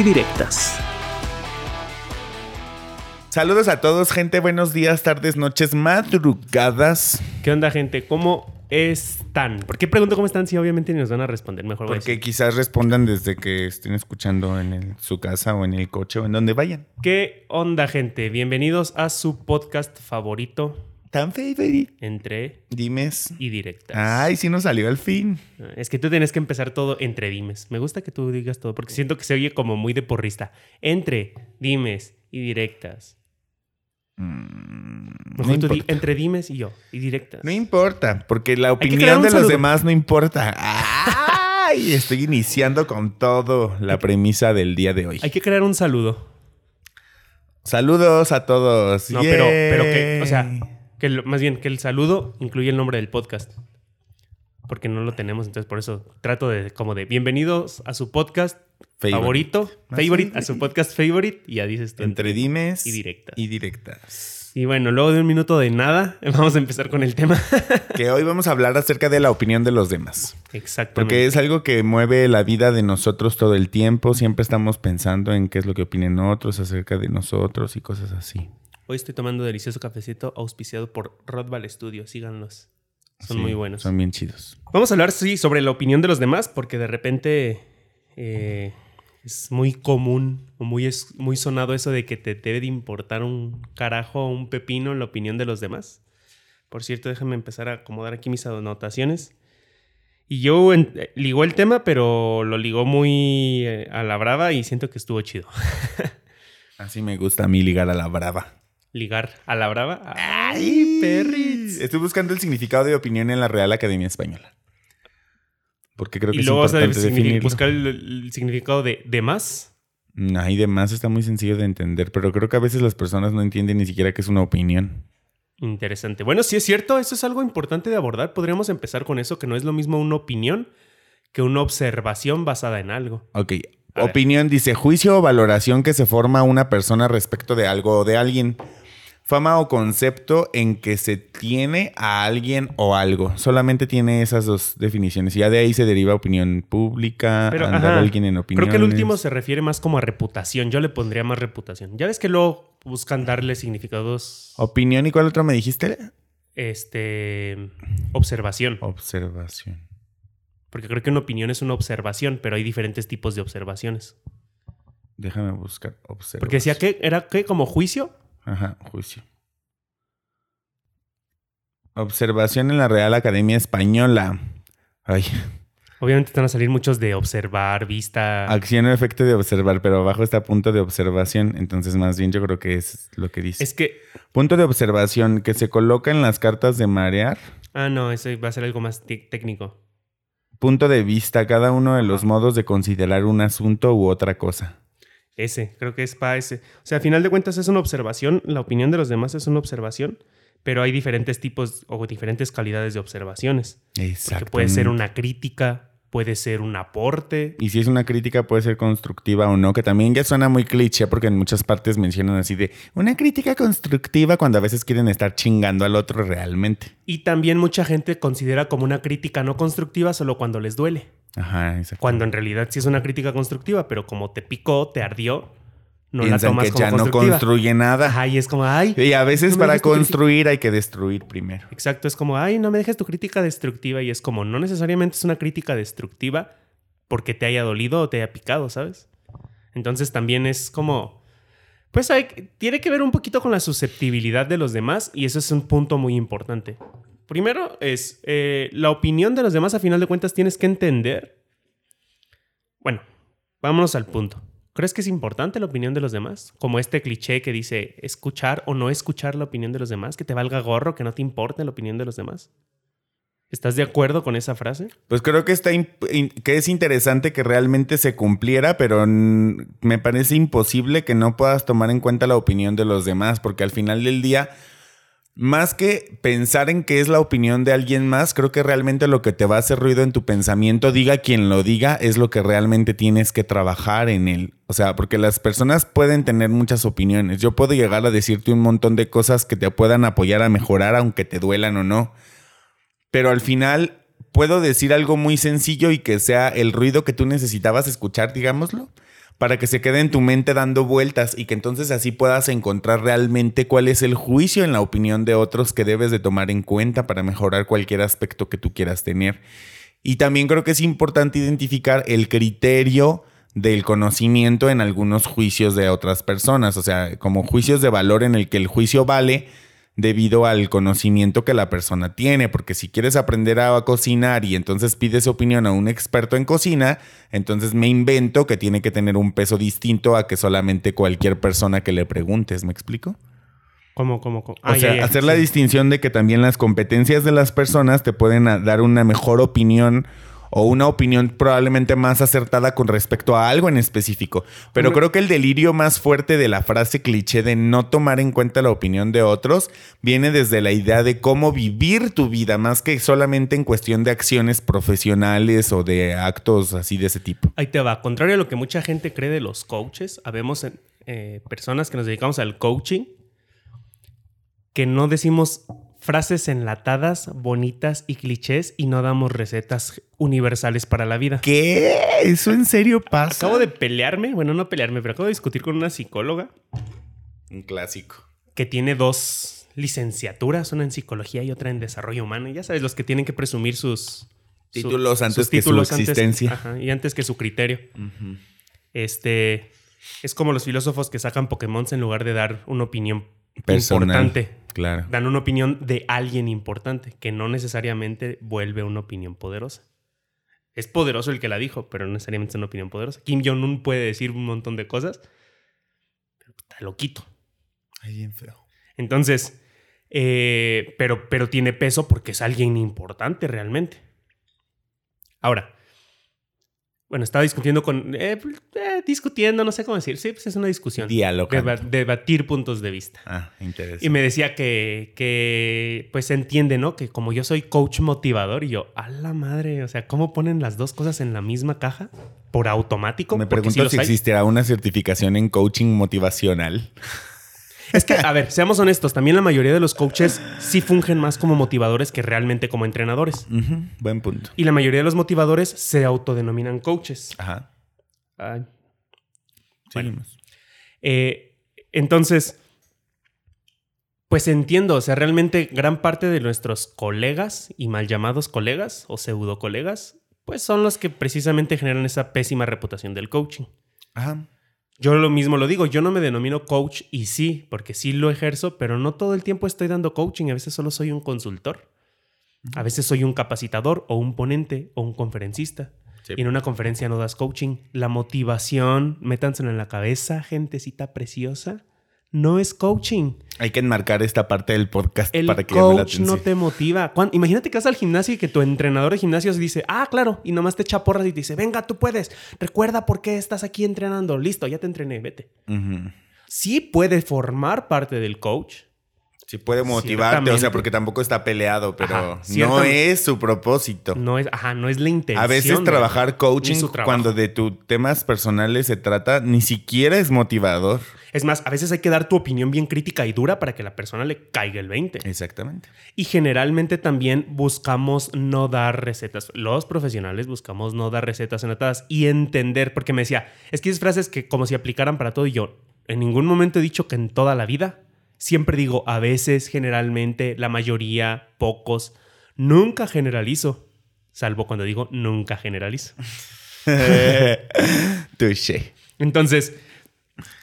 y Directas. Saludos a todos, gente. Buenos días, tardes, noches, madrugadas. ¿Qué onda, gente? ¿Cómo están? ¿Por qué pregunto cómo están si obviamente ni nos van a responder? Mejor Porque decir. quizás respondan desde que estén escuchando en el- su casa o en el coche o en donde vayan. ¿Qué onda, gente? Bienvenidos a su podcast favorito Tan favorite. entre Dimes. y directas. Ay, sí nos salió al fin. Es que tú tienes que empezar todo entre dimes. Me gusta que tú digas todo porque siento que se oye como muy de porrista. Entre dimes y directas. Mm, Mejor no, tú di entre dimes y yo y directas. No importa, porque la opinión de los demás no importa. Ay, estoy iniciando con todo la premisa del día de hoy. Hay que crear un saludo. Saludos a todos. No, pero, pero que, o sea, que lo- más bien que el saludo incluye el nombre del podcast. Porque no lo tenemos, entonces por eso trato de como de bienvenidos a su podcast Favorite. favorito, Ah, favorite, sí. a su podcast favorite y ya dices tú. entre dimes y directas. Y directas. Y bueno, luego de un minuto de nada, vamos a empezar con el tema. que hoy vamos a hablar acerca de la opinión de los demás. Exactamente. Porque es algo que mueve la vida de nosotros todo el tiempo. Siempre estamos pensando en qué es lo que opinen otros acerca de nosotros y cosas así. Hoy estoy tomando delicioso cafecito auspiciado por Rodval Studio. Síganlos. Son Sí, muy buenos. Son bien chidos. Vamos a hablar, sí, sobre la opinión de los demás, porque de repente eh, es muy común o muy, es, muy sonado eso de que te debe de importar un carajo o un pepino la opinión de los demás. Por cierto, déjame empezar a acomodar aquí mis anotaciones. Y yo en- eh, ligó el tema, pero lo ligó muy eh, a la brava y siento que estuvo chido. Así me gusta a mí ligar a la brava. Ligar a la brava. ¡Ay, perris! Estoy buscando el significado de opinión en la Real Academia Española. Porque creo que Y es luego vas a importante signifi- definirlo. buscar el, el significado de, de más. Ay, de más está muy sencillo de entender, pero creo que a veces las personas no entienden ni siquiera que es una opinión. Interesante. Bueno, sí es cierto, eso es algo importante de abordar. Podríamos empezar con eso, que no es lo mismo una opinión que una observación basada en algo. Ok. A ver. Opinión dice juicio o valoración que se forma una persona respecto de algo o de alguien. Fama o concepto en que se tiene a alguien o algo. Solamente tiene esas dos definiciones. Y ya de ahí se deriva opinión pública, Pero, andar ajá, alguien en opinión. Creo que el último se refiere más como a reputación. Yo le pondría más reputación. Ya ves que luego buscan darle significados. Opinión y cuál otro me dijiste? Este. Observación. Observación. Porque creo que una opinión es una observación, pero hay diferentes tipos de observaciones. Déjame buscar observación. Porque decía que era que como juicio. Ajá, juicio. Observación en la Real Academia Española. Ay, Obviamente te van a salir muchos de observar, vista. acción o efecto de observar, pero abajo está punto de observación. Entonces, más bien yo creo que es lo que dice. Es que. Punto de observación que se coloca en las cartas de marear. Ah, no, eso va a ser algo más técnico. Punto de vista, cada uno de los modos de considerar un asunto u otra cosa. Ese, creo que es para ese. O sea, a final de cuentas es una observación, la opinión de los demás es una observación, pero hay diferentes tipos o diferentes calidades de observaciones. Porque Exacto. puede ser una crítica, puede ser un aporte. Y si es una crítica puede ser constructiva o no, que también ya suena muy cliché porque en muchas partes mencionan así de una crítica constructiva cuando a veces quieren estar chingando al otro realmente. Y también mucha gente considera como una crítica no constructiva solo cuando les duele. Ajá, exacto. Cuando en realidad sí es una crítica constructiva, pero como te picó, te ardió, no la tomas que como ya no construye nada. Ajá, y es como, ay, Y a veces no para construir hay que destruir primero. Exacto, es como, ay, no me dejes tu crítica destructiva y es como, no necesariamente es una crítica destructiva porque te haya dolido o te haya picado, ¿sabes? Entonces también es como, pues hay, tiene que ver un poquito con la susceptibilidad de los demás y eso es un punto muy importante. Primero es, eh, la opinión de los demás a final de cuentas tienes que entender. Bueno, vámonos al punto. ¿Crees que es importante la opinión de los demás? Como este cliché que dice escuchar o no escuchar la opinión de los demás, que te valga gorro, que no te importe la opinión de los demás. ¿Estás de acuerdo con esa frase? Pues creo que está que es interesante que realmente se cumpliera, pero me parece imposible que no puedas tomar en cuenta la opinión de los demás, porque al final del día más que pensar en qué es la opinión de alguien más, creo que realmente lo que te va a hacer ruido en tu pensamiento, diga quien lo diga, es lo que realmente tienes que trabajar en él. O sea, porque las personas pueden tener muchas opiniones. Yo puedo llegar a decirte un montón de cosas que te puedan apoyar a mejorar, aunque te duelan o no. Pero al final puedo decir algo muy sencillo y que sea el ruido que tú necesitabas escuchar, digámoslo para que se quede en tu mente dando vueltas y que entonces así puedas encontrar realmente cuál es el juicio en la opinión de otros que debes de tomar en cuenta para mejorar cualquier aspecto que tú quieras tener. Y también creo que es importante identificar el criterio del conocimiento en algunos juicios de otras personas, o sea, como juicios de valor en el que el juicio vale debido al conocimiento que la persona tiene, porque si quieres aprender a cocinar y entonces pides opinión a un experto en cocina, entonces me invento que tiene que tener un peso distinto a que solamente cualquier persona que le preguntes, ¿me explico? ¿Cómo, cómo, cómo? o sea, hacer la distinción de que también las competencias de las personas te pueden dar una mejor opinión o una opinión probablemente más acertada con respecto a algo en específico. Pero creo que el delirio más fuerte de la frase cliché de no tomar en cuenta la opinión de otros viene desde la idea de cómo vivir tu vida, más que solamente en cuestión de acciones profesionales o de actos así de ese tipo. Ahí te va. Contrario a lo que mucha gente cree de los coaches, habemos eh, personas que nos dedicamos al coaching que no decimos frases enlatadas, bonitas y clichés y no damos recetas universales para la vida. ¿Qué? ¿Eso en serio pasa? Acabo de pelearme, bueno, no pelearme, pero acabo de discutir con una psicóloga. Un clásico. Que tiene dos licenciaturas, una en psicología y otra en desarrollo humano. ya sabes, los que tienen que presumir sus títulos antes que su existencia. y antes que su criterio. Este es como los filósofos que sacan Pokémon en lugar de dar una opinión importante. Claro. Dan una opinión de alguien importante, que no necesariamente vuelve una opinión poderosa. Es poderoso el que la dijo, pero no necesariamente es una opinión poderosa. Kim Jong-un puede decir un montón de cosas, pero está loquito. Ahí bien feo. Entonces, eh, pero, pero tiene peso porque es alguien importante realmente. Ahora, bueno, estaba discutiendo con. Eh, pues, eh, discutiendo, no sé cómo decir. Sí, pues es una discusión. Diálogo. debatir puntos de vista. Ah, interesante. Y me decía que, que, pues se entiende, ¿no? Que como yo soy coach motivador y yo, a la madre, o sea, ¿cómo ponen las dos cosas en la misma caja? ¿Por automático? Me pregunto si, si existirá una certificación en coaching motivacional. Es que, a ver, seamos honestos, también la mayoría de los coaches sí fungen más como motivadores que realmente como entrenadores. Buen punto. Y la mayoría de los motivadores se autodenominan coaches. Ajá. Ay. Eh, entonces, pues entiendo, o sea, realmente gran parte de nuestros colegas y mal llamados colegas o pseudo colegas, pues son los que precisamente generan esa pésima reputación del coaching. Ajá. Yo lo mismo lo digo, yo no me denomino coach y sí, porque sí lo ejerzo, pero no todo el tiempo estoy dando coaching, a veces solo soy un consultor. A veces soy un capacitador o un ponente o un conferencista. Y en una conferencia no das coaching. La motivación, métanselo en la cabeza, gentecita preciosa no es coaching. Hay que enmarcar esta parte del podcast para que atención. no te motiva. imagínate que vas al gimnasio y que tu entrenador de gimnasio dice, ah, claro, y nomás te echa porras y te dice, venga, tú puedes. Recuerda por qué estás aquí entrenando. Listo, ya te entrené, vete. Sí puede formar parte del coach. Sí puede motivarte, o sea, porque tampoco está peleado, pero no es su propósito. No es, ajá, no es la intención. A veces trabajar coaching cuando de tus temas personales se trata, ni siquiera es motivador. Es más, a veces hay que dar tu opinión bien crítica y dura para que la persona le caiga el 20. Exactamente. Y generalmente también buscamos no dar recetas. Los profesionales buscamos no dar recetas enlatadas y entender, porque me decía, es que esas frases que como si aplicaran para todo y yo, en ningún momento he dicho que en toda la vida. Siempre digo a veces, generalmente, la mayoría, pocos. Nunca generalizo. Salvo cuando digo nunca generalizo. Touché. Entonces,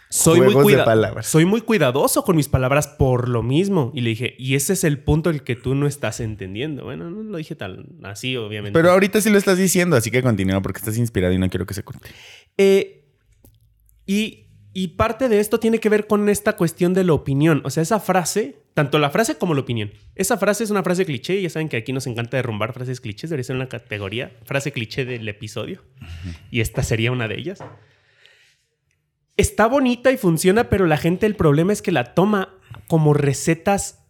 soy muy, soy muy cuidadoso con mis palabras por lo mismo. Y le dije, y ese es el punto el que tú no estás entendiendo. Bueno, no lo dije tal así, obviamente. Pero ahorita sí lo estás diciendo, así que continúa porque estás inspirado y no quiero que se corte. Eh, y, Y parte de esto tiene que ver con esta cuestión de la opinión. O sea, esa frase, tanto la frase como la opinión. Esa frase es una frase cliché. Ya saben que aquí nos encanta derrumbar frases clichés. Debería ser una categoría. Frase cliché del episodio. Y esta sería una de ellas. Está bonita y funciona, pero la gente, el problema es que la toma como recetas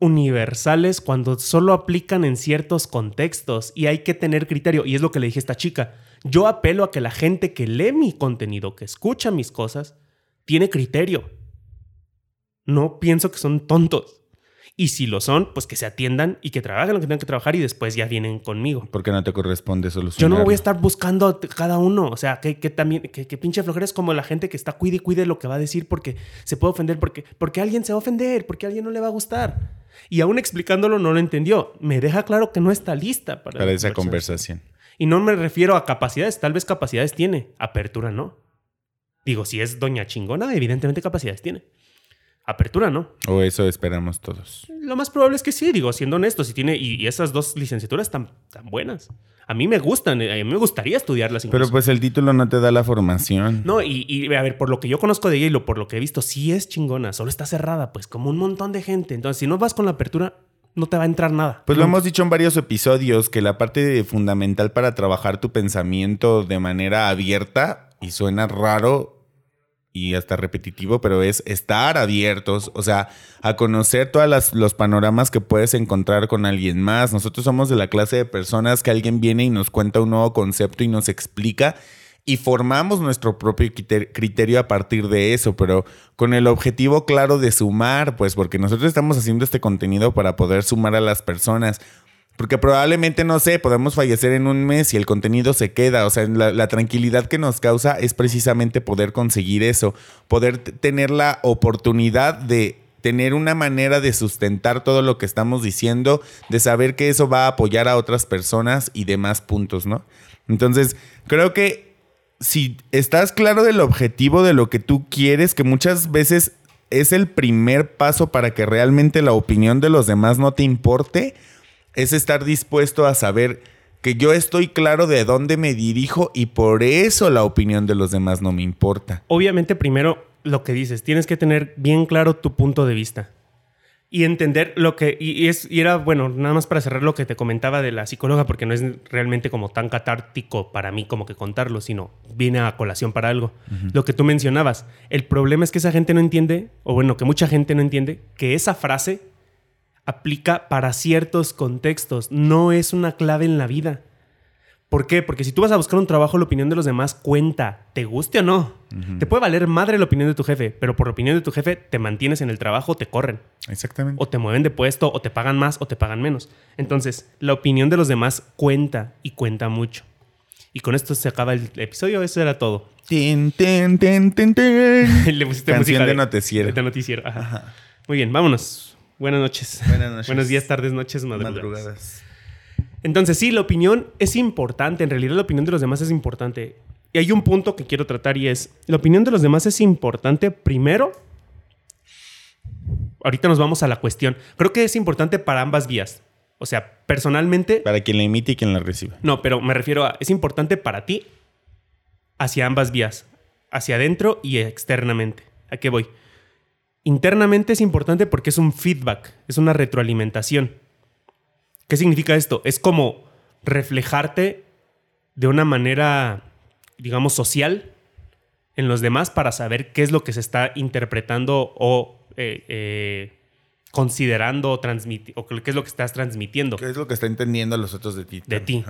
universales cuando solo aplican en ciertos contextos y hay que tener criterio. Y es lo que le dije a esta chica. Yo apelo a que la gente que lee mi contenido, que escucha mis cosas, tiene criterio. No pienso que son tontos. Y si lo son, pues que se atiendan y que trabajen lo que tengan que trabajar y después ya vienen conmigo. Porque no te corresponde solucionar. Yo no voy a estar buscando cada uno. O sea, que, también, que, pinche flojera es como la gente que está cuide y cuide lo que va a decir porque se puede ofender, porque, porque alguien se va a ofender, porque a alguien no le va a gustar. Y aún explicándolo no lo entendió. Me deja claro que no está lista para, para esa conversación. Y no me refiero a capacidades, tal vez capacidades tiene, apertura no. Digo, si es doña chingona, evidentemente capacidades tiene. Apertura no. O eso esperamos todos. Lo más probable es que sí, digo, siendo honesto, si tiene, y, esas dos licenciaturas están tan buenas. A mí me gustan, eh, a mí me gustaría estudiarlas. Pero pues el título no te da la formación. No, y, y, a ver, por lo que yo conozco de ella y lo, por lo que he visto, sí es chingona, solo está cerrada, pues como un montón de gente. Entonces, si no vas con la apertura, no te va a entrar nada. Pues lo hemos dicho en varios episodios, que la parte fundamental para trabajar tu pensamiento de manera abierta, y suena raro y hasta repetitivo, pero es estar abiertos, o sea, a conocer todos los panoramas que puedes encontrar con alguien más. Nosotros somos de la clase de personas que alguien viene y nos cuenta un nuevo concepto y nos explica y formamos nuestro propio criterio a partir de eso, pero con el objetivo claro de sumar, pues porque nosotros estamos haciendo este contenido para poder sumar a las personas. Porque probablemente, no sé, podemos fallecer en un mes y el contenido se queda. O sea, la, la, tranquilidad que nos causa es precisamente poder conseguir eso, poder tener la oportunidad de tener una manera de sustentar todo lo que estamos diciendo, de saber que eso va a apoyar a otras personas y demás puntos, ¿no? Entonces, creo que si estás claro del objetivo de lo que tú quieres, que muchas veces es el primer paso para que realmente la opinión de los demás no te importe, es estar dispuesto a saber que yo estoy claro de dónde me dirijo y por eso la opinión de los demás no me importa. Obviamente primero lo que dices, tienes que tener bien claro tu punto de vista y entender lo que, y, es, y era, bueno, nada más para cerrar lo que te comentaba de la psicóloga, porque no es realmente como tan catártico para mí como que contarlo, sino viene a colación para algo. Lo que tú mencionabas, el problema es que esa gente no entiende, o bueno, que mucha gente no entiende, que esa frase aplica para ciertos contextos, no es una clave en la vida. ¿Por qué? Porque si tú vas a buscar un trabajo, la opinión de los demás cuenta, te guste o no. Te puede valer madre la opinión de tu jefe, pero por la opinión de tu jefe te mantienes en el trabajo, te corren. Exactamente. O te mueven de puesto, o te pagan más, o te pagan menos. Entonces, la opinión de los demás cuenta y cuenta mucho. Y con esto se acaba el episodio, eso era todo. Tin, tin, tin, tin, tin. Le pusiste Canción música de noticiero. De noticiero. Muy bien, vámonos. Buenas noches. Buenas noches. Buenos días, tardes, noches, madrugadas. Entonces, sí, la opinión es importante. En realidad, la opinión de los demás es importante. Y hay un punto que quiero tratar y es, la opinión de los demás es importante primero. Ahorita nos vamos a la cuestión. Creo que es importante para ambas vías. O sea, personalmente... Para quien la emite y quien la recibe. No, pero me refiero a, es importante para ti hacia ambas vías. Hacia adentro y externamente. ¿A qué voy? Internamente es importante porque es un feedback, es una retroalimentación. ¿Qué significa esto? Es como reflejarte de una manera, digamos, social en los demás para saber qué es lo que se está interpretando o eh, eh, considerando o, o qué es lo que estás transmitiendo. ¿Qué es lo que está entendiendo los otros de ti? De ti.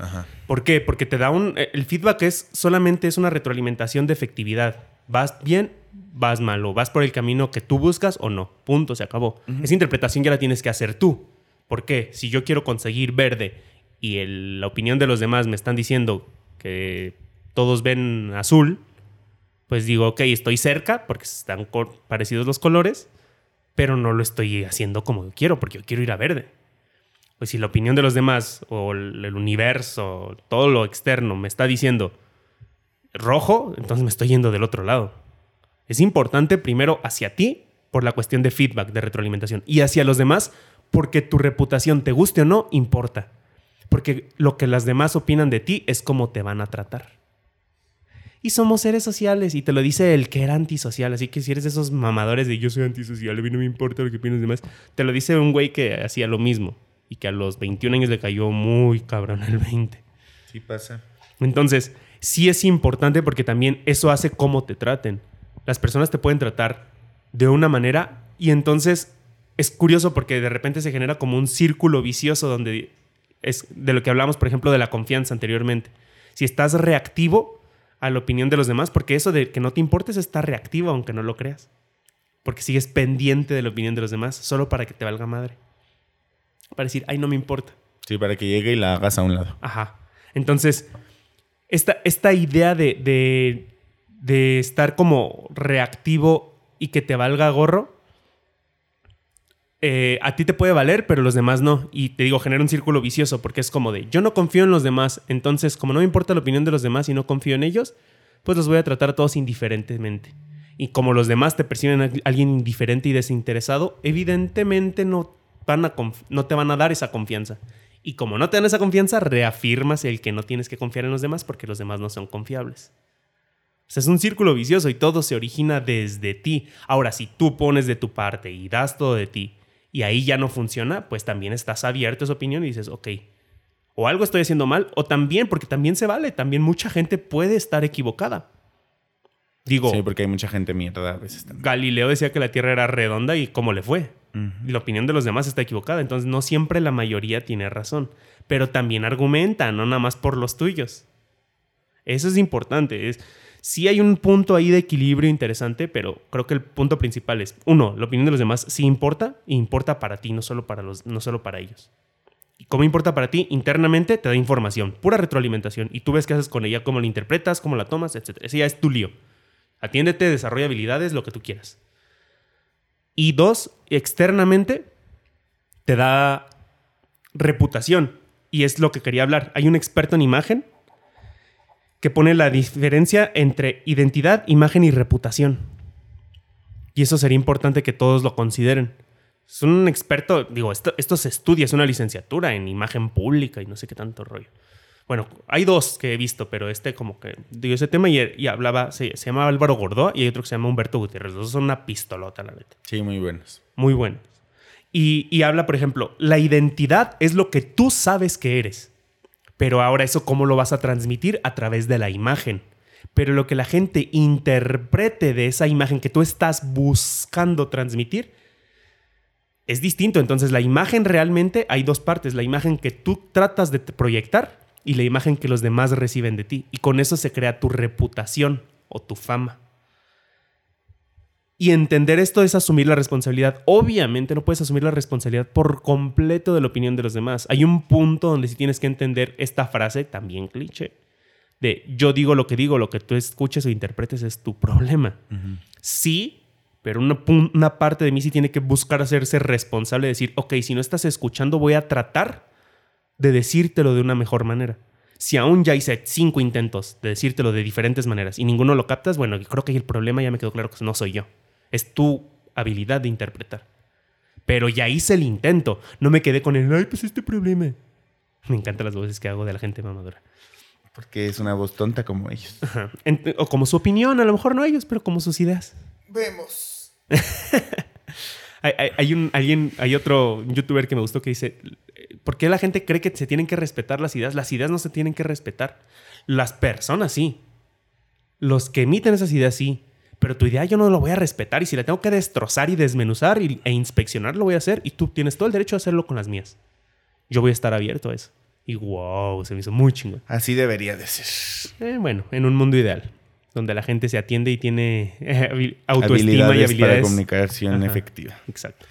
¿Por qué? Porque te da un... El feedback es solamente es una retroalimentación de efectividad. ¿Vas bien? ¿Vas mal? ¿O vas por el camino que tú buscas o no? Punto, se acabó. Esa interpretación ya la tienes que hacer tú. ¿Por qué? Si yo quiero conseguir verde y la opinión de los demás me están diciendo que todos ven azul, pues digo, ok, estoy cerca porque están parecidos los colores, pero no lo estoy haciendo como yo quiero porque yo quiero ir a verde. Pues si la opinión de los demás o el universo, todo lo externo me está diciendo rojo, entonces me estoy yendo del otro lado. Es importante primero hacia ti por la cuestión de feedback, de retroalimentación, y hacia los demás porque tu reputación, te guste o no, importa. Porque lo que las demás opinan de ti es cómo te van a tratar. Y somos seres sociales. Y te lo dice el que era antisocial. Así que si eres de esos mamadores de yo soy antisocial, a mí no me importa lo que opinan los demás. Te lo dice un güey que hacía lo mismo. Y que a los 21 años le cayó muy cabrón el 20. Sí pasa. Entonces, sí es importante porque también eso hace cómo te traten. Las personas te pueden tratar de una manera y entonces es curioso porque de repente se genera como un círculo vicioso donde es de lo que hablamos, por ejemplo, de la confianza anteriormente. Si estás reactivo a la opinión de los demás, porque eso de que no te importes está reactivo aunque no lo creas. Porque sigues pendiente de la opinión de los demás solo para que te valga madre. Para decir, ay, no me importa. Sí, para que llegue y la hagas a un lado. Ajá. Entonces, esta, esta idea de, de, de estar como reactivo y que te valga gorro, eh, a ti te puede valer, pero los demás no. Y te digo, genera un círculo vicioso porque es como de, yo no confío en los demás, entonces como no me importa la opinión de los demás y no confío en ellos, pues los voy a tratar a todos indiferentemente. Y como los demás te perciben a alguien indiferente y desinteresado, evidentemente no, van a no te van a dar esa confianza. Y como no te dan esa confianza, reafirmas el que no tienes que confiar en los demás porque los demás no son confiables. O sea, es un círculo vicioso y todo se origina desde ti. Ahora, si tú pones de tu parte y das todo de ti y ahí ya no funciona, pues también estás abierto a esa opinión y dices, ok, o algo estoy haciendo mal, o también, porque también se vale, también mucha gente puede estar equivocada. Digo, Sí, porque hay mucha gente mierda a veces también. Galileo decía que la Tierra era redonda y cómo le fue. La opinión de los demás está equivocada, entonces no siempre la mayoría tiene razón, pero también argumenta, no nada más por los tuyos. Eso es importante. Es, sí hay un punto ahí de equilibrio interesante, pero creo que el punto principal es, uno, la opinión de los demás sí importa, importa para ti, no solo para, los, no solo para ellos. ¿Y cómo importa para ti? Internamente te da información, pura retroalimentación, y tú ves qué haces con ella, cómo la interpretas, cómo la tomas, etc. Ese es tu lío. Atiéndete, desarrolla habilidades, lo que tú quieras. Y dos, externamente te da reputación. Y es lo que quería hablar. Hay un experto en imagen que pone la diferencia entre identidad, imagen y reputación. Y eso sería importante que todos lo consideren. Es un experto, digo, esto, esto se estudia, es una licenciatura en imagen pública y no sé qué tanto rollo. Bueno, hay dos que he visto, pero este como que dio ese tema y, y hablaba, se, se, llama Álvaro Gordó y hay otro que se llama Humberto Gutiérrez. Los dos son una pistolota, la neta. Sí, muy buenos. Muy buenos. Y, y habla, por ejemplo, la identidad es lo que tú sabes que eres. Pero ahora eso, ¿cómo lo vas a transmitir? A través de la imagen. Pero lo que la gente interprete de esa imagen que tú estás buscando transmitir es distinto. Entonces, la imagen realmente hay dos partes. La imagen que tú tratas de proyectar y la imagen que los demás reciben de ti. Y con eso se crea tu reputación o tu fama. Y entender esto es asumir la responsabilidad. Obviamente no puedes asumir la responsabilidad por completo de la opinión de los demás. Hay un punto donde sí tienes que entender esta frase, también cliché, de yo digo lo que digo, lo que tú escuches o interpretes es tu problema. Uh -huh. Sí, pero una, una, parte de mí sí tiene que buscar hacerse responsable de decir, ok, si no estás escuchando, voy a tratar de decírtelo de una mejor manera. Si aún ya hice cinco intentos de decírtelo de diferentes maneras y ninguno lo captas, bueno, creo que el problema ya me quedó claro que no soy yo. Es tu habilidad de interpretar. Pero ya hice el intento. No me quedé con el, ay, pues este problema. Me encantan las voces que hago de la gente mamadora. Porque es una voz tonta como ellos. Ajá. O como su opinión, a lo mejor no ellos, pero como sus ideas. Vemos. hay, hay, hay, un, alguien, hay otro youtuber que me gustó que dice, ¿por qué la gente cree que se tienen que respetar las ideas? Las ideas no se tienen que respetar. Las personas sí. Los que emiten esas ideas sí. Pero tu idea yo no lo voy a respetar y si la tengo que destrozar y desmenuzar y, e inspeccionar lo voy a hacer y tú tienes todo el derecho a hacerlo con las mías. Yo voy a estar abierto a eso. Y wow, se me hizo muy chingón. Así debería de ser. Eh, bueno, en un mundo ideal, donde la gente se atiende y tiene eh, autoestima habilidades y habilidades para comunicación Ajá, efectiva. Exacto.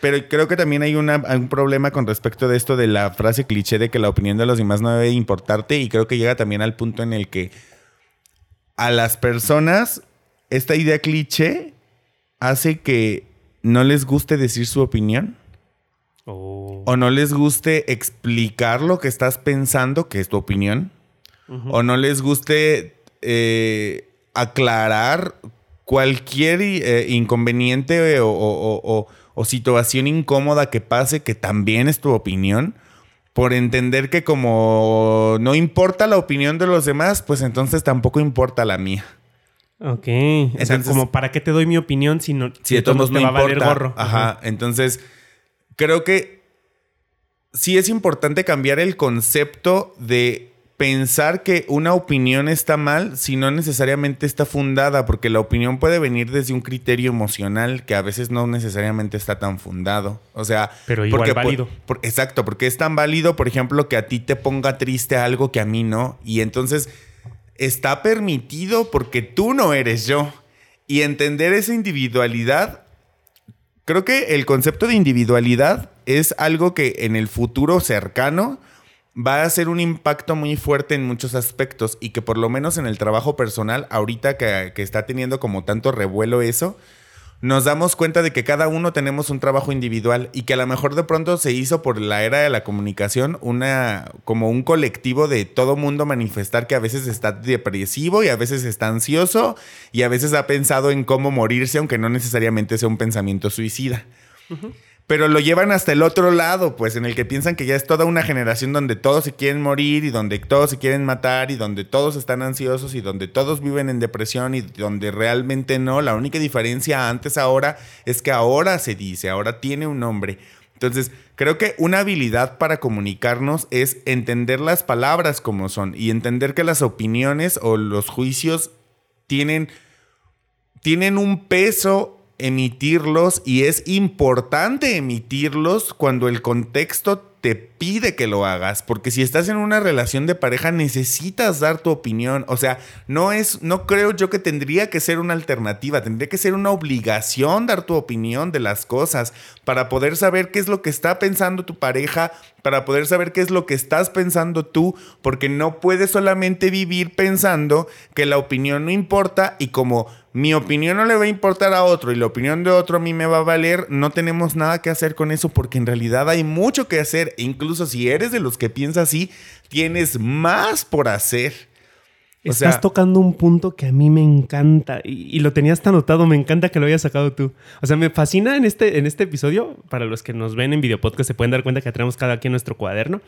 Pero creo que también hay, una, hay un problema con respecto de esto de la frase cliché de que la opinión de los demás no debe importarte y creo que llega también al punto en el que a las personas esta idea cliché hace que no les guste decir su opinión. Oh. O no les guste explicar lo que estás pensando, que es tu opinión. Uh -huh. O no les guste eh, aclarar cualquier eh, inconveniente o, o, o, o, situación incómoda que pase, que también es tu opinión. por entender que como no importa la opinión de los demás, pues entonces tampoco importa la mía. Ok. o sea, como para qué te doy mi opinión si no si, de todos no va a valer gorro. Ajá. Entonces, creo que sí es importante cambiar el concepto de pensar que una opinión está mal si no necesariamente está fundada, porque la opinión puede venir desde un criterio emocional que a veces no necesariamente está tan fundado. O sea, pero igual válido. exacto, porque es tan válido, por ejemplo, que a ti te ponga triste algo que a mí no, y entonces está permitido porque tú no eres yo. Y entender esa individualidad, creo que el concepto de individualidad es algo que en el futuro cercano va a ser un impacto muy fuerte en muchos aspectos y que por lo menos en el trabajo personal, ahorita que, está teniendo como tanto revuelo eso, nos damos cuenta de que cada uno tenemos un trabajo individual y que a lo mejor de pronto se hizo por la era de la comunicación una como un colectivo de todo mundo manifestar que a veces está depresivo y a veces está ansioso y a veces ha pensado en cómo morirse aunque no necesariamente sea un pensamiento suicida pero lo llevan hasta el otro lado, pues en el que piensan que ya es toda una generación donde todos se quieren morir y donde todos se quieren matar y donde todos están ansiosos y donde todos viven en depresión y donde realmente no. La única diferencia antes ahora es que ahora se dice, ahora tiene un nombre. Entonces, creo que una habilidad para comunicarnos es entender las palabras como son y entender que las opiniones o los juicios tienen, tienen un peso emitirlos y es importante emitirlos cuando el contexto te pide que lo hagas, porque si estás en una relación de pareja necesitas dar tu opinión, o sea, no es no creo yo que tendría que ser una alternativa, tendría que ser una obligación dar tu opinión de las cosas para poder saber qué es lo que está pensando tu pareja, para poder saber qué es lo que estás pensando tú, porque no puedes solamente vivir pensando que la opinión no importa y como mi opinión no le va a importar a otro y la opinión de otro a mí me va a valer, no tenemos nada que hacer con eso porque en realidad hay mucho que hacer e incluso si eres de los que piensa así, tienes más por hacer. Estás tocando un punto que a mí me encanta y, lo tenías tan notado, me encanta que lo hayas sacado tú. O sea, me fascina en este, en este episodio, para los que nos ven en video podcast se pueden dar cuenta que tenemos cada quien nuestro cuaderno,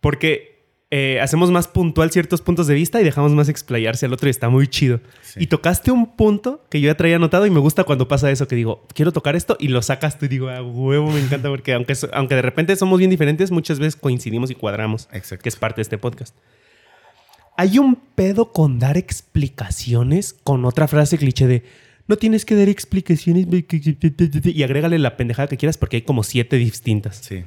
porque eh, hacemos más puntual ciertos puntos de vista y dejamos más explayarse al otro y está muy chido. Y tocaste un punto que yo ya traía anotado y me gusta cuando pasa eso, que digo, quiero tocar esto y lo sacas tú y digo, a huevo, me encanta porque aunque, aunque de repente somos bien diferentes, muchas veces coincidimos y cuadramos, Exacto. que es parte de este podcast. Hay un pedo con dar explicaciones con otra frase cliché de no tienes que dar explicaciones y agrégale la pendejada que quieras porque hay como siete distintas. Sí.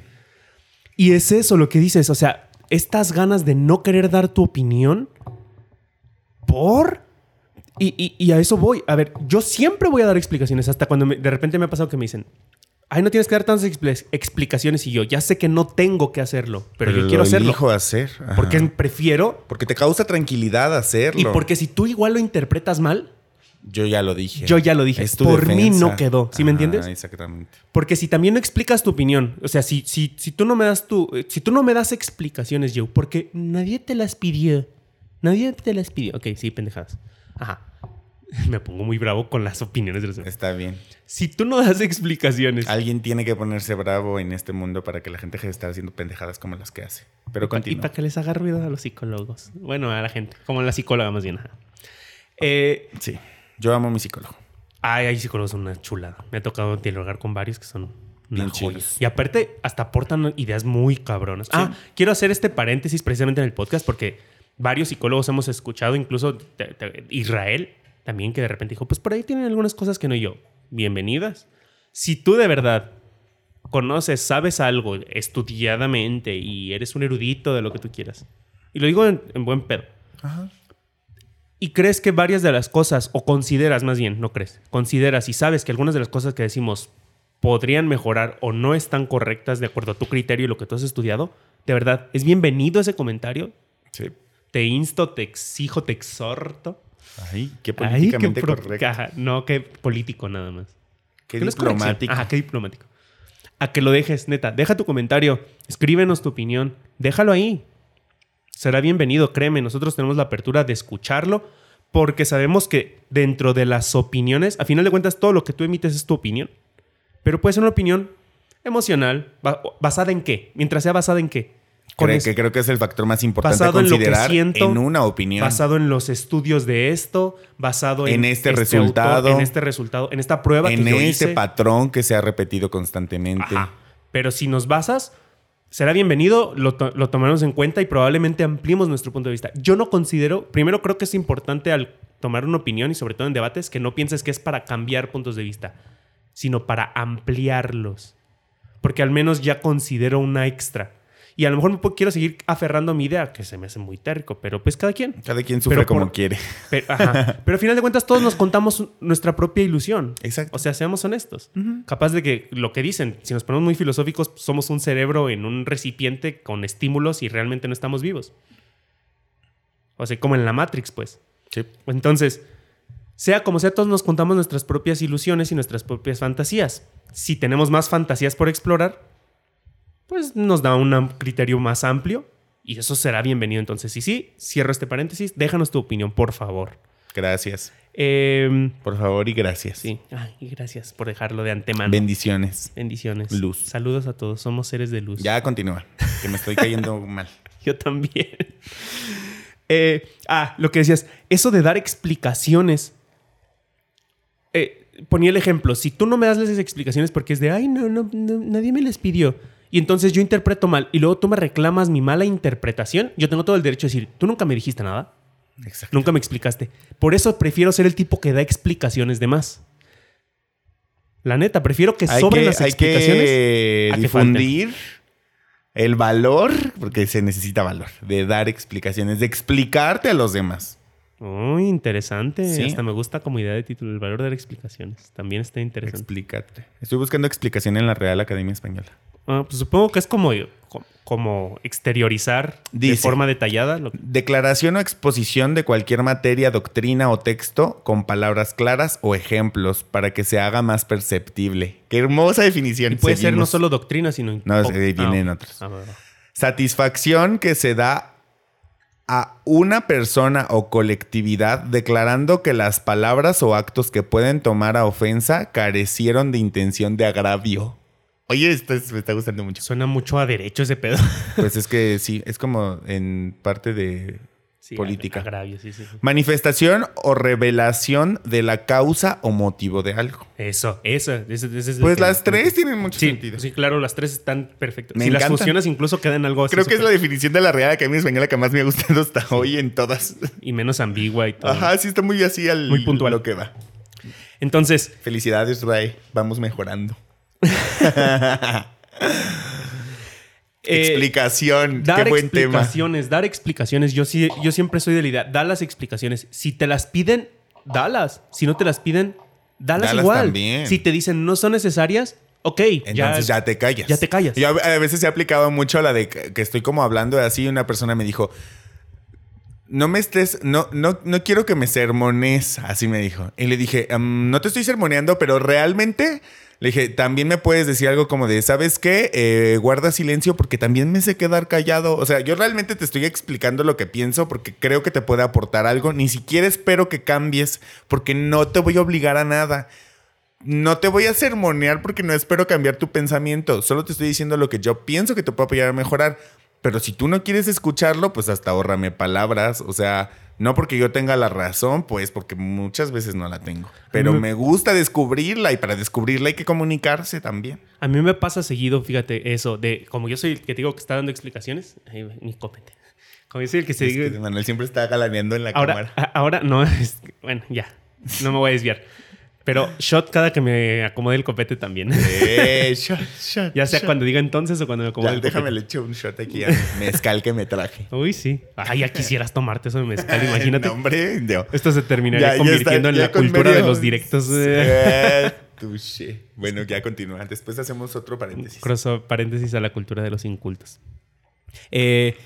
Y es eso lo que dices, o sea, estas ganas de no querer dar tu opinión por... Y, a eso voy. A ver, yo siempre voy a dar explicaciones hasta cuando de repente me ha pasado que me dicen, ay, no tienes que dar tantas explicaciones y yo ya sé que no tengo que hacerlo, pero, yo quiero hacerlo. Elijo hacer. Porque prefiero. Porque te causa tranquilidad hacerlo. Y porque si tú igual lo interpretas mal, yo ya lo dije. Yo ya lo dije. Por mí no quedó. ¿Sí me entiendes? Exactamente. Porque si también no explicas tu opinión, o sea, si, si, si tú no me das tu, si tú no me das explicaciones, Joe, porque nadie te las pidió. Nadie te las pidió. Ok, sí, pendejadas. Ajá. Me pongo muy bravo con las opiniones de los demás. Está bien. Si tú no das explicaciones. Alguien tiene que ponerse bravo en este mundo para que la gente deje de estar haciendo pendejadas como las que hace. Pero continúa. Y para que les haga ruido a los psicólogos. Bueno, a la gente. Como la psicóloga más bien. Eh, sí. Yo amo a mi psicólogo. Ay, hay psicólogos son una chulada. Me ha tocado dialogar con varios que son bien chidos. Y aparte, hasta aportan ideas muy cabronas. Ah, quiero hacer este paréntesis precisamente en el podcast porque varios psicólogos hemos escuchado, incluso Israel también, que de repente dijo, pues por ahí tienen algunas cosas que no yo. Bienvenidas. Si tú de verdad conoces, sabes algo estudiadamente y eres un erudito de lo que tú quieras, y lo digo en, en buen pedo, Ajá y crees que varias de las cosas, o consideras más bien, no crees, consideras y sabes que algunas de las cosas que decimos podrían mejorar o no están correctas de acuerdo a tu criterio y lo que tú has estudiado, de verdad, es bienvenido ese comentario. Sí. Te insto, te exijo, te exhorto. Ay, qué políticamente correcto. no, qué político nada más. Qué, diplomático. Ajá, qué diplomático. A que lo dejes, neta. Deja tu comentario. Escríbenos tu opinión. Déjalo ahí será bienvenido, créeme, nosotros tenemos la apertura de escucharlo porque sabemos que dentro de las opiniones, a final de cuentas, todo lo que tú emites es tu opinión, pero puede ser una opinión emocional, basada en qué, mientras sea basada en qué, con Creo que creo que es el factor más importante basado en lo que considerar siento, en una opinión. basado en los estudios de esto, basado en, En este resultado. autor, en este resultado, en esta prueba en que yo hice. patrón que se ha repetido constantemente. Ajá. Pero si nos basas, será bienvenido, lo, lo tomaremos en cuenta y probablemente ampliemos nuestro punto de vista. Yo no considero, primero creo que es importante al tomar una opinión y sobre todo en debates que no pienses que es para cambiar puntos de vista, sino para ampliarlos. Porque al menos ya considero una extra. Y a lo mejor me puedo- quiero seguir aferrando a mi idea, que se me hace muy terco, pero pues cada quien. Cada quien sufre Pero como por- quiere. Pero, ajá. Pero al final de cuentas todos nos contamos nuestra propia ilusión. Exacto. O sea, seamos honestos. Capaz de que lo que dicen, si nos ponemos muy filosóficos, somos un cerebro en un recipiente con estímulos y realmente no estamos vivos. O sea, como en la Matrix, pues. Sí. Entonces, sea como sea, todos nos contamos nuestras propias ilusiones y nuestras propias fantasías. Si tenemos más fantasías por explorar, pues nos da un criterio más amplio y eso será bienvenido. Entonces, y sí, cierro este paréntesis, déjanos tu opinión, por favor. Gracias. Em, Por favor y gracias. sí, Ay, gracias por dejarlo de antemano. Bendiciones. Bendiciones. Luz. Saludos a todos, somos seres de luz. Ya continúa. Que me estoy cayendo mal. Yo también. Eh, ah, lo que decías, eso de dar explicaciones. Eh, ponía el ejemplo, si tú no me das las explicaciones porque es de, ay, no, no, no, nadie me les pidió. Y entonces yo interpreto mal y luego tú me reclamas mi mala interpretación, yo tengo todo el derecho de decir, tú nunca me dijiste nada, Exacto. nunca me explicaste. Por eso prefiero ser el tipo que da explicaciones de más. La neta, prefiero que que, las hay explicaciones. que a que difundir el valor, porque se necesita valor, de dar explicaciones, de explicarte a los demás. Muy interesante. Sí. Hasta me gusta como idea de título, el valor de dar explicaciones. También está interesante. Explícate. Estoy buscando explicación en la Real Academia Española. Ah, pues supongo que es como, como exteriorizar de forma detallada. lo- Declaración o exposición de cualquier materia, doctrina o texto con palabras claras o ejemplos para que se haga más perceptible. Qué hermosa definición. y puede ser no solo doctrina, sino... No, vienen ah, otros. ah. Satisfacción que se da a una persona o colectividad declarando que las palabras o actos que pueden tomar a ofensa carecieron de intención de agravio. Oye, esto es- me está gustando mucho. Suena mucho a derecho ese pedo. Pues es que sí, es como en parte de Sí, política. ag- Agravio, sí, sí. sí. Manifestación o revelación de la causa o motivo de algo. Eso, eso. es Pues que- las tres tienen mucho sentido. sí, claro, las tres están perfectas. Me si las fusionas incluso quedan algo así Creo que es la definición de la Real Academia Española que más me ha gustado hasta hoy en todas. Y menos ambigua y todo. Ajá, sí está muy así al Muy puntual. lo que va. Entonces, Felicidades, Ray. Vamos mejorando. eh, Explicación. Dar Qué buen tema. explicaciones, dar explicaciones. Yo, sí, yo siempre soy de la idea, da las explicaciones. Si te las piden, dalas. Si no te las piden, dalas, Dalas igual. también. Si te dicen no son necesarias, ok. Entonces ya, te callas. ya te callas. Yo a veces he aplicado mucho la de que estoy como hablando así y una persona me dijo, no me estés, no, no, no quiero que me sermones, así me dijo. Y le dije, "Am, no te estoy sermoneando, pero realmente, le dije, también me puedes decir algo como de, ¿sabes qué? Eh, guarda silencio porque también me sé quedar callado. O sea, yo realmente te estoy explicando lo que pienso porque creo que te puede aportar algo. Ni siquiera espero que cambies porque no te voy a obligar a nada. No te voy a sermonear porque no espero cambiar tu pensamiento. Solo te estoy diciendo lo que yo pienso que te puede apoyar a mejorar. Pero si tú no quieres escucharlo, pues hasta ahórrame palabras. O sea, no porque yo tenga la razón, pues porque muchas veces no la tengo. Pero me- me gusta descubrirla y para descubrirla hay que comunicarse también. A mí me pasa seguido, fíjate, eso, de como yo soy el que te digo que está dando explicaciones, ahí ni comente. Como yo soy el que se Es que diga. Manuel siempre está galaneando en la Ahora, cámara. ahora no, es- bueno, ya, no me voy a desviar. Pero shot cada que me acomode el copete también. Eh, shot, shot, ya sea shot. cuando diga entonces o cuando me acomode Ya, el déjame copete. le echo un shot aquí al mezcal que me traje. Uy, sí. Ay, ya quisieras tomarte eso de mezcal, imagínate. No, hombre, no. Esto se terminaría Ya- ya convirtiendo está, en la cultura de los directos. eh. Bueno, ya continúa. Después hacemos otro paréntesis. Crosso, paréntesis a la cultura de los incultos. Eh,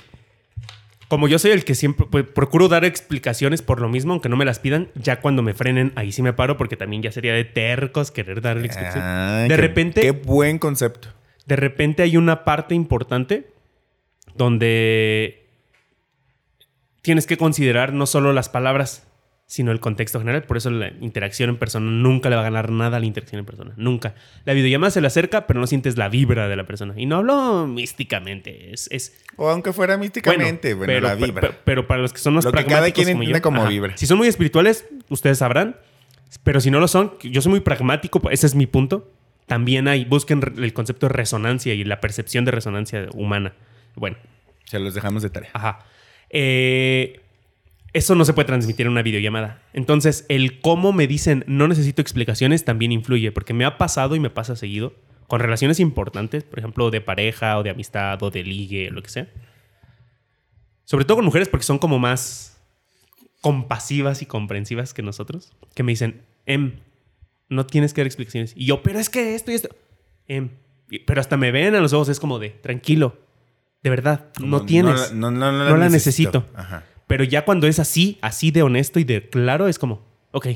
como yo soy el que siempre pues, procuro dar explicaciones por lo mismo, aunque no me las pidan, ya cuando me frenen, ahí sí me paro, porque también ya sería de tercos querer dar explicación. Ay, de qué- repente, Qué buen concepto. de repente hay una parte importante donde tienes que considerar no solo las palabras, sino el contexto general. Por eso la interacción en persona nunca le va a ganar nada a la interacción en persona. Nunca. La videollamada se le acerca, pero no sientes la vibra de la persona. Y no hablo místicamente. Es, es O aunque fuera místicamente, bueno, pero, la vibra. Pero, pero para los que son más Lo que cada pragmáticos quien como entiende yo, como ajá. vibra. Si son muy espirituales, ustedes sabrán. Pero si no lo son, yo soy muy pragmático, ese es mi punto. También hay, busquen el concepto de resonancia y la percepción de resonancia humana. Bueno, Se los dejamos de tarea. Ajá. Eh, eso no se puede transmitir en una videollamada. Entonces, el cómo me dicen no necesito explicaciones también influye, porque me ha pasado y me pasa seguido con relaciones importantes, por ejemplo, de pareja o de amistad o de ligue o lo que sea. Sobre todo con mujeres porque son como más compasivas y comprensivas que nosotros, que me dicen, em, no tienes que dar explicaciones. Y yo, pero es que esto y esto. Em, pero hasta me ven a los ojos, es como de, tranquilo, de verdad, no tienes. No, no, no, No la necesito. Ajá. Pero ya cuando es así, así de honesto y de claro, es como, ok.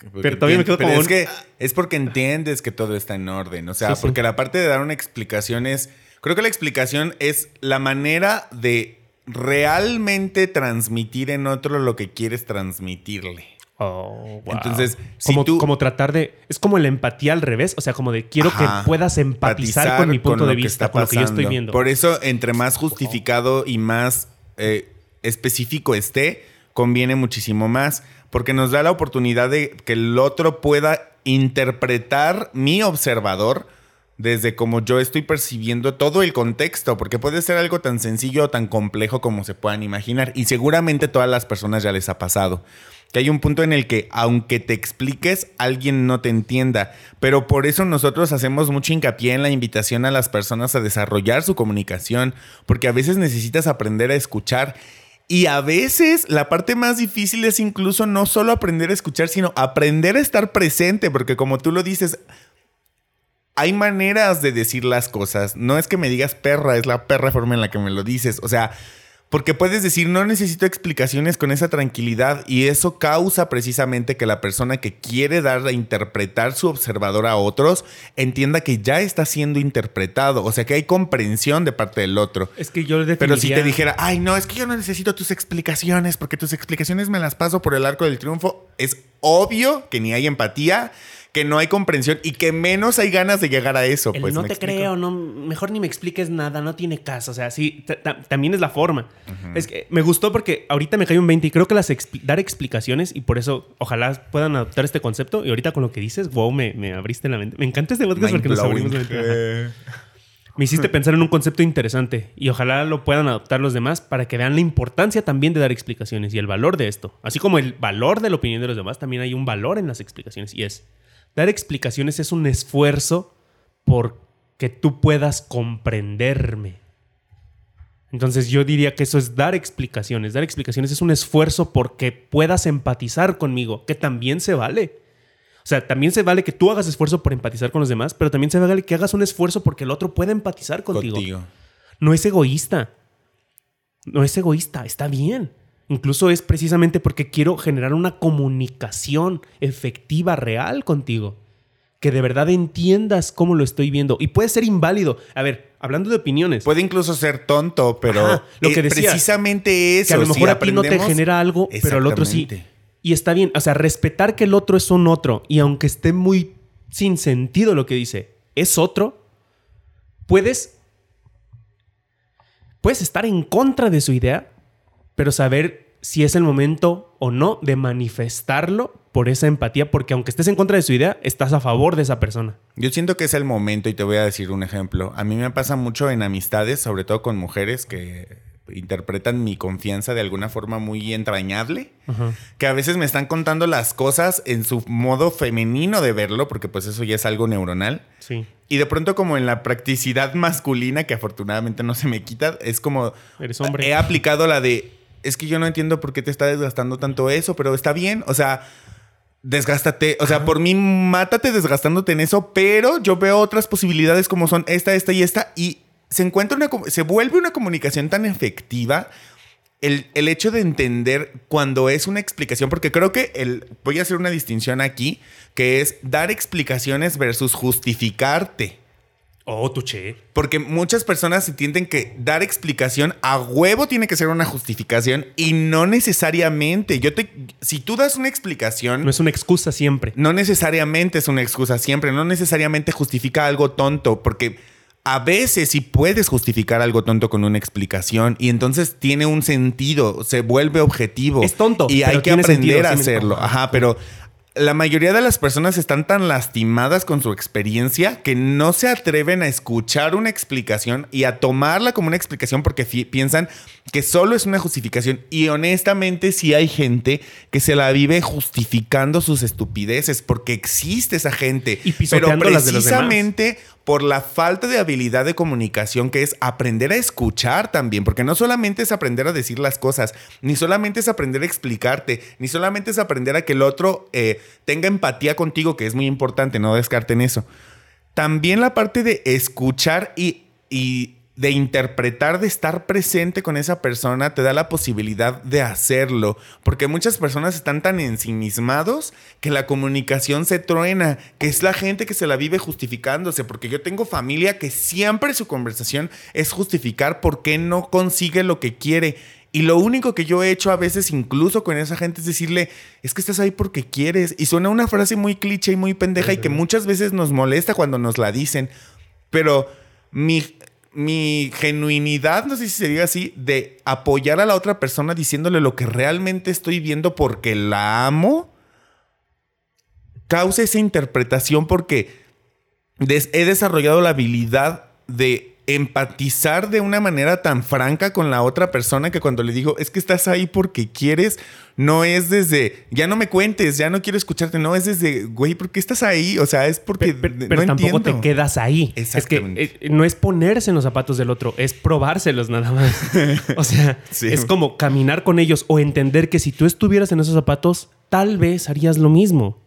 Porque Pero todavía me quedo como es un- que es porque entiendes que todo está en orden. O sea, Sí, sí. porque la parte de dar una explicación es. Creo que la explicación es la manera de realmente transmitir en otro lo que quieres transmitirle. Oh, wow. Entonces, si como, tú- como tratar de. Es como la empatía al revés. O sea, como de quiero Ajá. que puedas empatizar con mi punto de vista, con lo que yo estoy viendo. Por eso, entre más justificado y más eh, específico esté, conviene muchísimo más. Porque nos da la oportunidad de que el otro pueda interpretar mi observador desde como yo estoy percibiendo todo el contexto, porque puede ser algo tan sencillo o tan complejo como se puedan imaginar. Y seguramente todas las personas ya les ha pasado. Que hay un punto en el que, aunque te expliques, alguien no te entienda. Pero por eso nosotros hacemos mucho hincapié en la invitación a las personas a desarrollar su comunicación, porque a veces necesitas aprender a escuchar. Y a veces la parte más difícil es incluso no solo aprender a escuchar, sino aprender a estar presente, porque como tú lo dices, hay maneras de decir las cosas. No es que me digas perra, es la perra forma en la que me lo dices. O sea, porque puedes decir, no necesito explicaciones con esa tranquilidad y eso causa precisamente que la persona que quiere dar a interpretar su observador a otros entienda que ya está siendo interpretado. O sea, que hay comprensión de parte del otro. es que yo definiría... Pero si te dijera, ay, no, es que yo no necesito tus explicaciones porque tus explicaciones me las paso por el arco del triunfo, es obvio que ni hay empatía, que no hay comprensión y que menos hay ganas de llegar a eso. El pues, no ¿me te explico? creo, no, mejor ni me expliques nada, no tiene caso. O sea, sí, ta- ta- también es la forma. Es que me gustó porque ahorita me cayó un 20 y creo que las expli- dar explicaciones y por eso ojalá puedan adoptar este concepto. Y ahorita con lo que dices, wow, me, me abriste la mente. Me encanta este podcast porque nos Mind-blowing. abrimos la mente. Me hiciste pensar en un concepto interesante y ojalá lo puedan adoptar los demás para que vean la importancia también de dar explicaciones y el valor de esto. Así como el valor de la opinión de los demás, también hay un valor en las explicaciones y es dar explicaciones es un esfuerzo por que tú puedas comprenderme. Entonces yo diría que eso es dar explicaciones. Dar explicaciones es un esfuerzo porque puedas empatizar conmigo, que también se vale. O sea, también se vale que tú hagas esfuerzo por empatizar con los demás, pero también se vale que hagas un esfuerzo porque el otro pueda empatizar contigo. Contigo. No es egoísta. No es egoísta, está bien. Incluso es precisamente porque quiero generar una comunicación efectiva, real contigo. Que de verdad entiendas cómo lo estoy viendo. Y puede ser inválido. A ver, hablando de opiniones. Puede incluso ser tonto, pero Ajá, lo que eh, decía, precisamente eso. que a lo si mejor a ti no te genera algo, pero al otro sí. Y está bien. O sea, respetar que el otro es un otro. Y aunque esté muy sin sentido lo que dice, es otro. Puedes. Puedes estar en contra de su idea, pero saber si es el momento o no de manifestarlo por esa empatía, porque aunque estés en contra de su idea, estás a favor de esa persona. Yo siento que es el momento y te voy a decir un ejemplo. A mí me pasa mucho en amistades, sobre todo con mujeres que interpretan mi confianza de alguna forma muy entrañable, que a veces me están contando las cosas en su modo femenino de verlo, porque pues eso ya es algo neuronal. Sí. Y de pronto como en la practicidad masculina, que afortunadamente no se me quita, es como... Eres hombre. He aplicado la de, es que yo no entiendo por qué te está desgastando tanto eso, pero está bien, o sea, desgástate, o sea, por mí mátate desgastándote en eso, pero yo veo otras posibilidades como son esta, esta y esta, y se encuentra una, se vuelve una comunicación tan efectiva. El, el hecho de entender cuando es una explicación, porque creo que el, voy a hacer una distinción aquí, que es dar explicaciones versus justificarte. Oh, tuché. Porque muchas personas entienden que dar explicación a huevo tiene que ser una justificación y no necesariamente. Yo te, si tú das una explicación, No es una excusa siempre. no necesariamente es una excusa siempre, no necesariamente justifica algo tonto, porque a veces sí puedes justificar algo tonto con una explicación y entonces tiene un sentido, se vuelve objetivo. Es tonto, y hay que aprender sentido, a hacerlo. Ajá, pero la mayoría de las personas están tan lastimadas con su experiencia que no se atreven a escuchar una explicación y a tomarla como una explicación porque piensan que solo es una justificación. Y honestamente sí hay gente que se la vive justificando sus estupideces porque existe esa gente. Y Pero pisoteando las de los demás. Por la falta de habilidad de comunicación que es aprender a escuchar también, porque no solamente es aprender a decir las cosas, ni solamente es aprender a explicarte, ni solamente es aprender a que el otro eh, tenga empatía contigo, que es muy importante, no descarten eso. También la parte de escuchar y de interpretar, de estar presente con esa persona, te da la posibilidad de hacerlo. Porque muchas personas están tan ensimismados que la comunicación se truena, que es la gente que se la vive justificándose. Porque yo tengo familia que siempre su conversación es justificar por qué no consigue lo que quiere. Y lo único que yo he hecho a veces, incluso con esa gente, es decirle, es que estás ahí porque quieres. Y suena una frase muy cliché y muy pendeja y que muchas veces nos molesta cuando nos la dicen. Pero mi, mi genuinidad, no sé si se diga así, de apoyar a la otra persona diciéndole lo que realmente estoy viendo porque la amo, causa esa interpretación porque he desarrollado la habilidad de empatizar de una manera tan franca con la otra persona que cuando le digo, es que estás ahí porque quieres, no es desde, ya no me cuentes, ya no quiero escucharte, no, es desde, güey, ¿por qué estás ahí? O sea, es porque Pe- pe- Pero, no tampoco entiendo. te quedas ahí. Exactamente. Es que eh, no es ponerse en los zapatos del otro, es probárselos nada más. o sea, Sí. es como caminar con ellos o entender que si tú estuvieras en esos zapatos, tal vez harías lo mismo.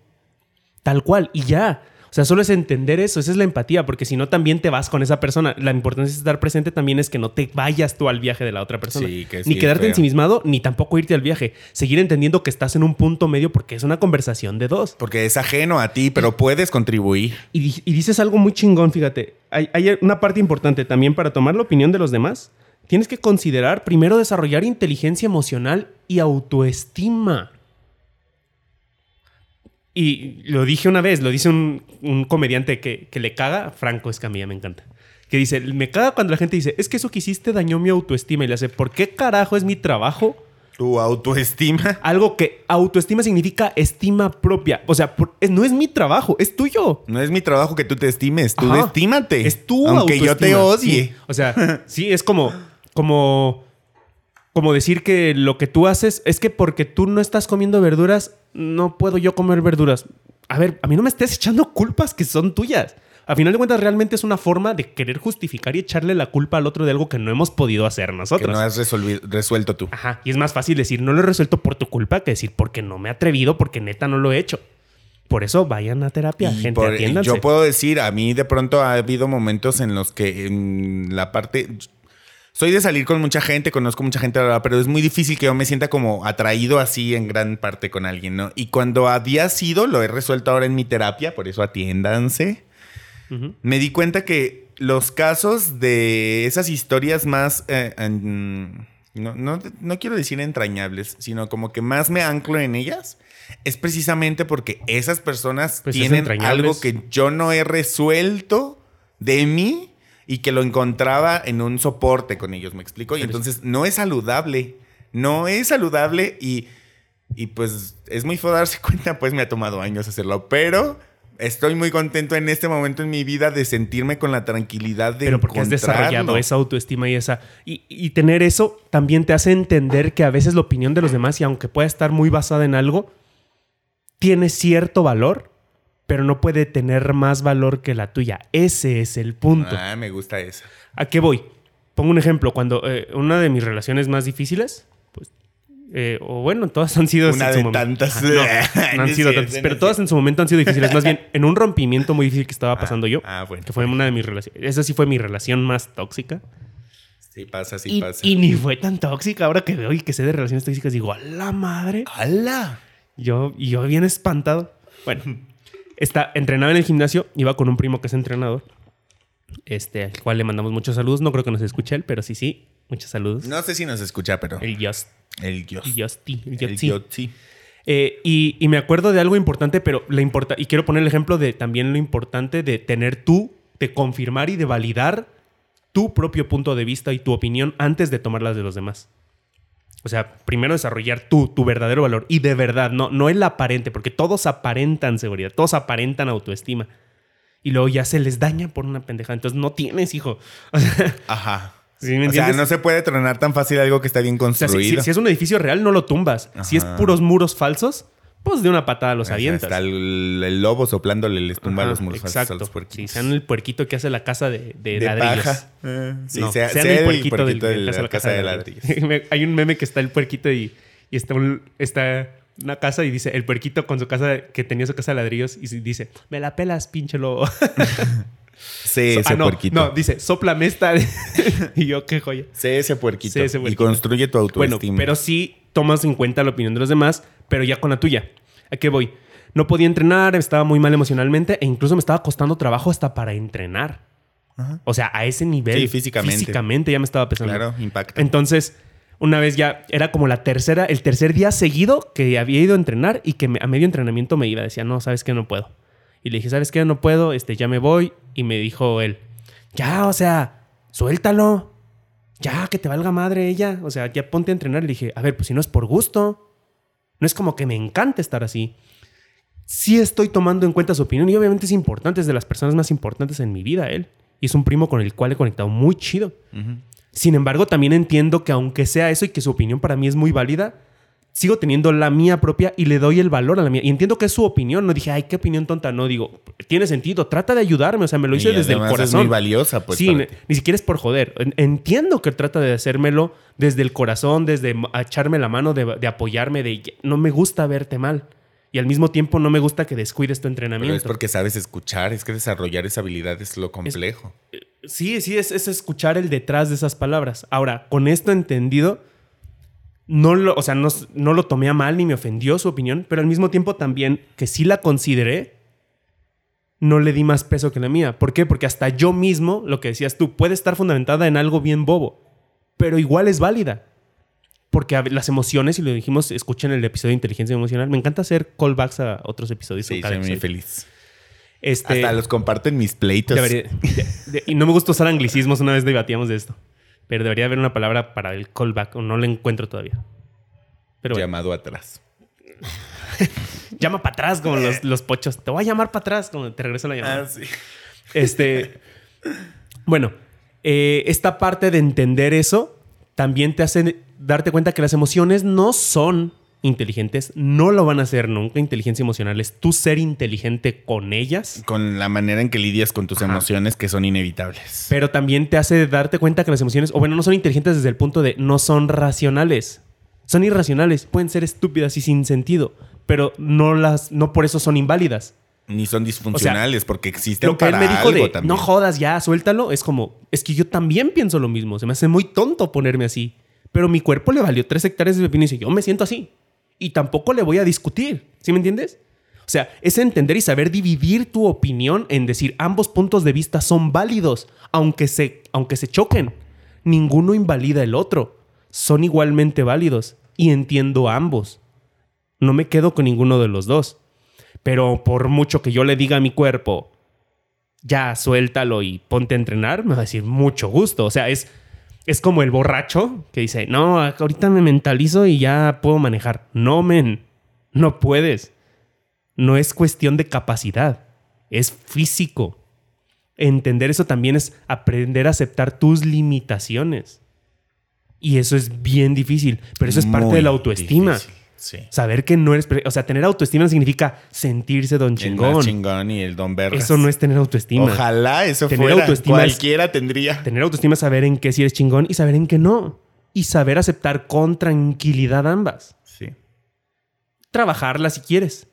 Tal cual. Y ya. O sea, solo es entender eso, esa es la empatía, porque si no también te vas con esa persona. La importancia de estar presente también es que no te vayas tú al viaje de la otra persona. Sí, que sí ni quedarte feo. ensimismado, ni tampoco irte al viaje. Seguir entendiendo que estás en un punto medio porque es una conversación de dos. Porque es ajeno a ti, pero puedes contribuir. Y, di- y dices algo muy chingón, fíjate. Hay, hay una parte importante también para tomar la opinión de los demás. Tienes que considerar primero desarrollar inteligencia emocional y autoestima. Y lo dije una vez, lo dice un, un comediante que, que le caga, Franco Escamilla, me encanta. Que dice, me caga cuando la gente dice, es que eso que hiciste dañó mi autoestima. Y le hace, ¿por qué carajo es mi trabajo? Tu autoestima. Algo que autoestima significa estima propia. O sea, por- es- no es mi trabajo, es tuyo. No es mi trabajo que tú te estimes, tú Ajá. estímate. Es tu Aunque yo te autoestima. odie. Sí. O sea, sí, es como, como, como decir que lo que tú haces es que porque tú no estás comiendo verduras, no puedo yo comer verduras. A ver, a mí no me estés echando culpas que son tuyas. A final de cuentas, realmente es una forma de querer justificar y echarle la culpa al otro de algo que no hemos podido hacer Que nosotros. no has resuelto tú. Ajá. Y es más fácil decir, no lo he resuelto por tu culpa que decir porque no me he atrevido, porque neta no lo he hecho. Por eso vayan a terapia, Y gente, por- yo puedo decir, a mí de pronto ha habido momentos en los que en la parte... Soy de salir con mucha gente, conozco mucha gente, pero es muy difícil que yo me sienta como atraído así en gran parte con alguien, ¿no? Y cuando había sido, lo he resuelto ahora en mi terapia, por eso atiéndanse. Me di cuenta que los casos de esas historias más... eh, en- no, no- no quiero decir entrañables, sino como que más me anclo en ellas, es precisamente porque esas personas Pues es tienen algo que yo no he resuelto de mí y que lo encontraba en un soporte con ellos, ¿me explico? Y entonces no es saludable, no es saludable y, y pues es muy feo darse cuenta, pues me ha tomado años hacerlo, pero estoy muy contento en este momento en mi vida de sentirme con la tranquilidad de Pero porque has desarrollado esa autoestima y esa. Y, y tener eso también te hace entender que a veces la opinión de los demás, y aunque pueda estar muy basada en algo, tiene cierto valor, pero no puede tener más valor que la tuya. Ese es el punto. Ah, me gusta esa. ¿A qué voy? Pongo un ejemplo. Cuando eh, una de mis relaciones más difíciles, pues. eh, o bueno, todas han sido Una en de tantas. No, no No han sido tantas, pero todas en su momento han sido difíciles. Más bien, en un rompimiento muy difícil que estaba pasando yo, Ah, bueno. que fue una de mis relaciones. Esa sí fue mi relación más tóxica. Sí pasa, sí y, pasa. y ni fue tan tóxica. Ahora que veo y que sé de relaciones tóxicas, digo, a la madre. ¡Hala! Yo, y yo bien espantado. Bueno, está, entrenaba en el gimnasio, iba con un primo que es entrenador. este, al cual le mandamos muchos saludos. No creo que nos escuche él, pero sí, sí, muchos saludos. No sé si nos escucha, pero. El Just, El Dios. el Justy, el El Yotzi. Yotzi. Eh, y, y me acuerdo de algo importante, pero la importa y quiero poner el ejemplo de también lo importante de tener tú, de confirmar y de validar tu propio punto de vista y tu opinión antes de tomar las de los demás. O sea, primero desarrollar tú, tu verdadero valor. Y de verdad, no, no el aparente, porque todos aparentan seguridad, todos aparentan autoestima. Y luego ya se les daña por una pendejada. Entonces no tienes, hijo. O sea, Ajá. ¿sí me O sea, no se puede tronar tan fácil algo que está bien O sea, si, construido. si- si es un edificio real, no lo tumbas. Si es puros muros falsos, pues de una patada los O sea, avientas. Está el, el lobo soplándole, les tumba Ajá, los muros falsos a Exacto. los Sí, puerquitos. sean el puerquito que hace la casa de, de, de ladrillos. paja. Eh, sí, No, sea, sean sea el el puerquito, del, de la casa de ladrillos. Hay un meme que está el puerquito y, y está, un- está una casa y dice el puerquito con su casa que tenía su casa de ladrillos y dice me la pelas pinche lobo. Sé ese ah, no, puerquito. no, dice sóplame esta y yo qué joya. Sé ese puerquito. Sé ese Y puerquito. construye tu Bueno, autoestima. pero sí tomas en cuenta la opinión de los demás, pero ya con la tuya. ¿A qué voy? No podía entrenar, estaba muy mal emocionalmente e incluso me estaba costando trabajo hasta para entrenar. Ajá. O sea, a ese nivel. Sí, físicamente. Físicamente ya me estaba pesando. Claro, impacta. Entonces, una vez ya era como la tercera, el tercer día seguido que había ido a entrenar y que me- a medio entrenamiento me iba. Decía, no, sabes que no puedo. Y le dije, ¿sabes qué? No puedo, este, ya me voy. Y me dijo él, ya, o sea, suéltalo. Ya, que te valga madre ella. O sea, ya ponte a entrenar. Le dije, a ver, pues si no es por gusto. No es como que me encante estar así. Sí estoy tomando en cuenta su opinión y obviamente es importante, es de las personas más importantes en mi vida él. Y es un primo con el cual he conectado muy chido. Sin embargo, también entiendo que aunque sea eso y que su opinión para mí es muy válida, sigo teniendo la mía propia y le doy el valor a la mía. Y entiendo que es su opinión. No dije, ay, qué opinión tonta. No, digo, tiene sentido. Trata de ayudarme. O sea, me lo hice Y desde el corazón. Es muy valiosa, pues. sí, ni siquiera es por joder. En- Entiendo que trata de hacérmelo desde el corazón, desde echarme la mano, de, de apoyarme, de no me gusta verte mal. Y al mismo tiempo no me gusta que descuides tu Pero entrenamiento. es porque sabes escuchar. Es que desarrollar esa habilidad es lo complejo. Sí, sí, es, es escuchar el detrás de esas palabras. Ahora, con esto entendido, no lo, o sea, no, no lo tomé a mal ni me ofendió su opinión, pero al mismo tiempo también que sí la consideré, no le di más peso que la mía. ¿Por qué? Porque hasta yo mismo, lo que decías tú, puede estar fundamentada en algo bien bobo, pero igual es válida. Porque las emociones, y lo dijimos, escuchen el episodio de inteligencia emocional. Me encanta hacer callbacks a otros episodios. Sí, soy muy feliz. Este, Hasta los comparto en mis pleitos. Debería- de- de- y no me gusta usar anglicismos, una vez debatíamos de esto. Pero debería haber una palabra para el callback, o no la encuentro todavía. Pero bueno, Llamado atrás. llama para atrás como los, los pochos. Te voy a llamar para atrás como te regreso la llamada. Ah, sí. Este. Bueno, eh, esta parte de entender eso también te hace darte cuenta que las emociones no son inteligentes, no lo van a ser nunca. Inteligencia emocional es tú ser inteligente con ellas. Con la manera en que lidias con tus emociones que son inevitables. Pero también te hace darte cuenta que las emociones, o bueno, no son inteligentes desde el punto de no son racionales. Son irracionales, pueden ser estúpidas y sin sentido, pero no las no por eso son inválidas. Ni son disfuncionales porque existen Lo que él para me dijo algo de también. no jodas ya, suéltalo, es como, es que yo también pienso lo mismo, se me hace muy tonto ponerme así, pero mi cuerpo le valió tres hectáreas de pepino y dice, yo me siento así y tampoco le voy a discutir, ¿sí me entiendes? O sea, es entender y saber dividir tu opinión en decir ambos puntos de vista son válidos, aunque se, aunque se choquen. Ninguno invalida el otro. Son igualmente válidos y entiendo ambos. No me quedo con ninguno de los dos. Pero por mucho que yo le diga a mi cuerpo, ya suéltalo y ponte a entrenar, me va a decir mucho gusto. O sea, es, es como el borracho que dice, no, ahorita me mentalizo y ya puedo manejar. No, men, no puedes. No es cuestión de capacidad, es físico. Entender eso también es aprender a aceptar tus limitaciones. Y eso es bien difícil, pero eso es parte de la autoestima. difícil, Sí. Saber que no eres... O sea, tener autoestima no significa sentirse don El chingón. más chingón y el don vergas. Eso no es tener autoestima. Ojalá eso Tener fuera. autoestima es- Cualquiera tendría. Tener autoestima es saber en qué sí eres chingón y saber en qué no. Y saber aceptar con tranquilidad ambas. Sí. Trabajarla si quieres,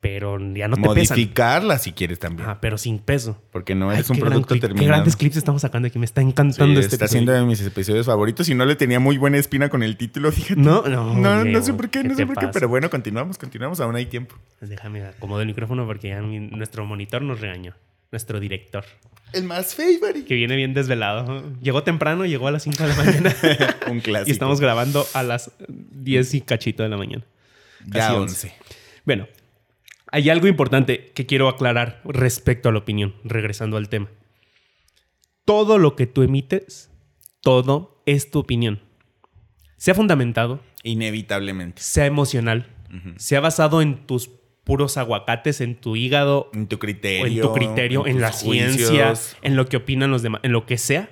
pero ya no te pesan. Modificarla si quieres también. Ajá, pero sin peso. Porque no Ay, es un producto clip- terminado. Qué grandes clips estamos sacando aquí. Me está encantando Sí, este está siendo de mis episodios favoritos y no le tenía muy buena espina con el título, fíjate. No, no. No, no sé por qué, no ¿qué sé por qué, pero bueno, continuamos, continuamos, aún hay tiempo. Déjame acomodar el micrófono porque ya mi- nuestro monitor nos regañó. nuestro director, El más favorite. que viene bien desvelado. Llegó temprano, llegó a las 5 de la mañana. Un clásico. y estamos grabando a las 10 y cachito de la mañana. Ya casi 11. Bueno, hay algo importante que quiero aclarar respecto a la opinión, regresando al tema. Todo lo que tú emites, todo es tu opinión. Sea fundamentado, Inevitablemente. sea emocional, sea basado en tus puros aguacates, en tu hígado, En tu criterio. en tu criterio, en, la ciencia, en lo que opinan los demás, en lo que sea,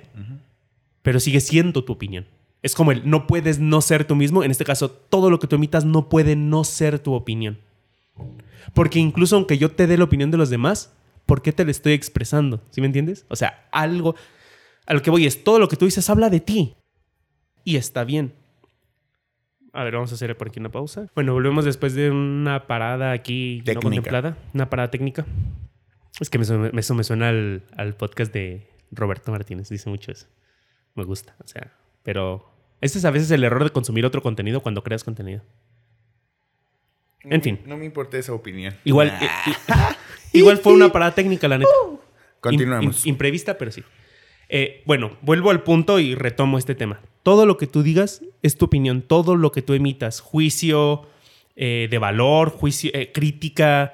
pero sigue siendo tu opinión. Es como el no puedes no ser tú mismo. En este caso, todo lo que tú emitas no puede no ser tu opinión. Porque incluso aunque yo te dé la opinión de los demás, ¿por qué te la estoy expresando? ¿Sí me entiendes? O sea, algo. A lo que voy es todo lo que tú dices habla de ti. Y está bien. A ver, vamos a hacer por aquí una pausa. Bueno, volvemos después de una parada aquí no Técnica. contemplada. Una parada técnica. Es que me eso me suena al, al podcast de Roberto Martínez. Dice mucho eso. Me gusta. O sea, pero ese es a veces el error de consumir otro contenido cuando creas contenido. En fin. No me importa esa opinión. Igual, eh, i- igual fue una parada técnica, la neta. Continuamos. Im- im- imprevista, pero sí. Eh, bueno, vuelvo al punto y retomo este tema. Todo lo que tú digas es tu opinión. Todo lo que tú emitas, juicio eh, de valor, juicio, eh, crítica,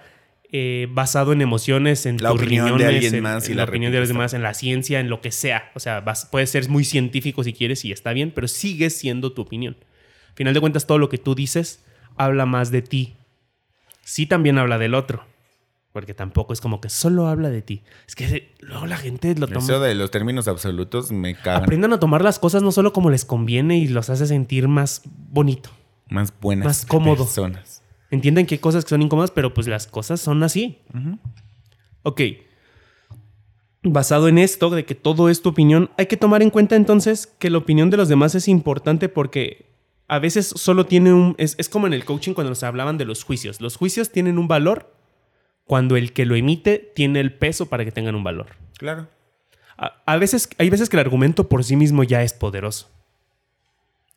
eh, basado en emociones, en La tus opinión de alguien en- más y en la la opinión de los demás, en la ciencia, en lo que sea. O sea, vas- puede ser muy científico si quieres y está bien, pero sigue siendo tu opinión. Al final de cuentas, todo lo que tú dices habla más de ti. Sí también habla del otro. Porque tampoco es como que solo habla de ti. Es que luego la gente lo toma. Eso de los términos absolutos me cagan. Aprendan a tomar las cosas no solo como les conviene y los hace sentir más bonito. Más buenas Más cómodo. personas. Entienden que hay cosas que son incómodas, pero pues las cosas son así. Ok. Basado en esto, de que todo es tu opinión, hay que tomar en cuenta entonces que la opinión de los demás es importante porque a veces solo tiene un... Es, es como en el coaching cuando nos hablaban de los juicios. Los juicios tienen un valor cuando el que lo emite tiene el peso para que tengan un valor. Claro. A, a veces, hay veces que el argumento por sí mismo ya es poderoso.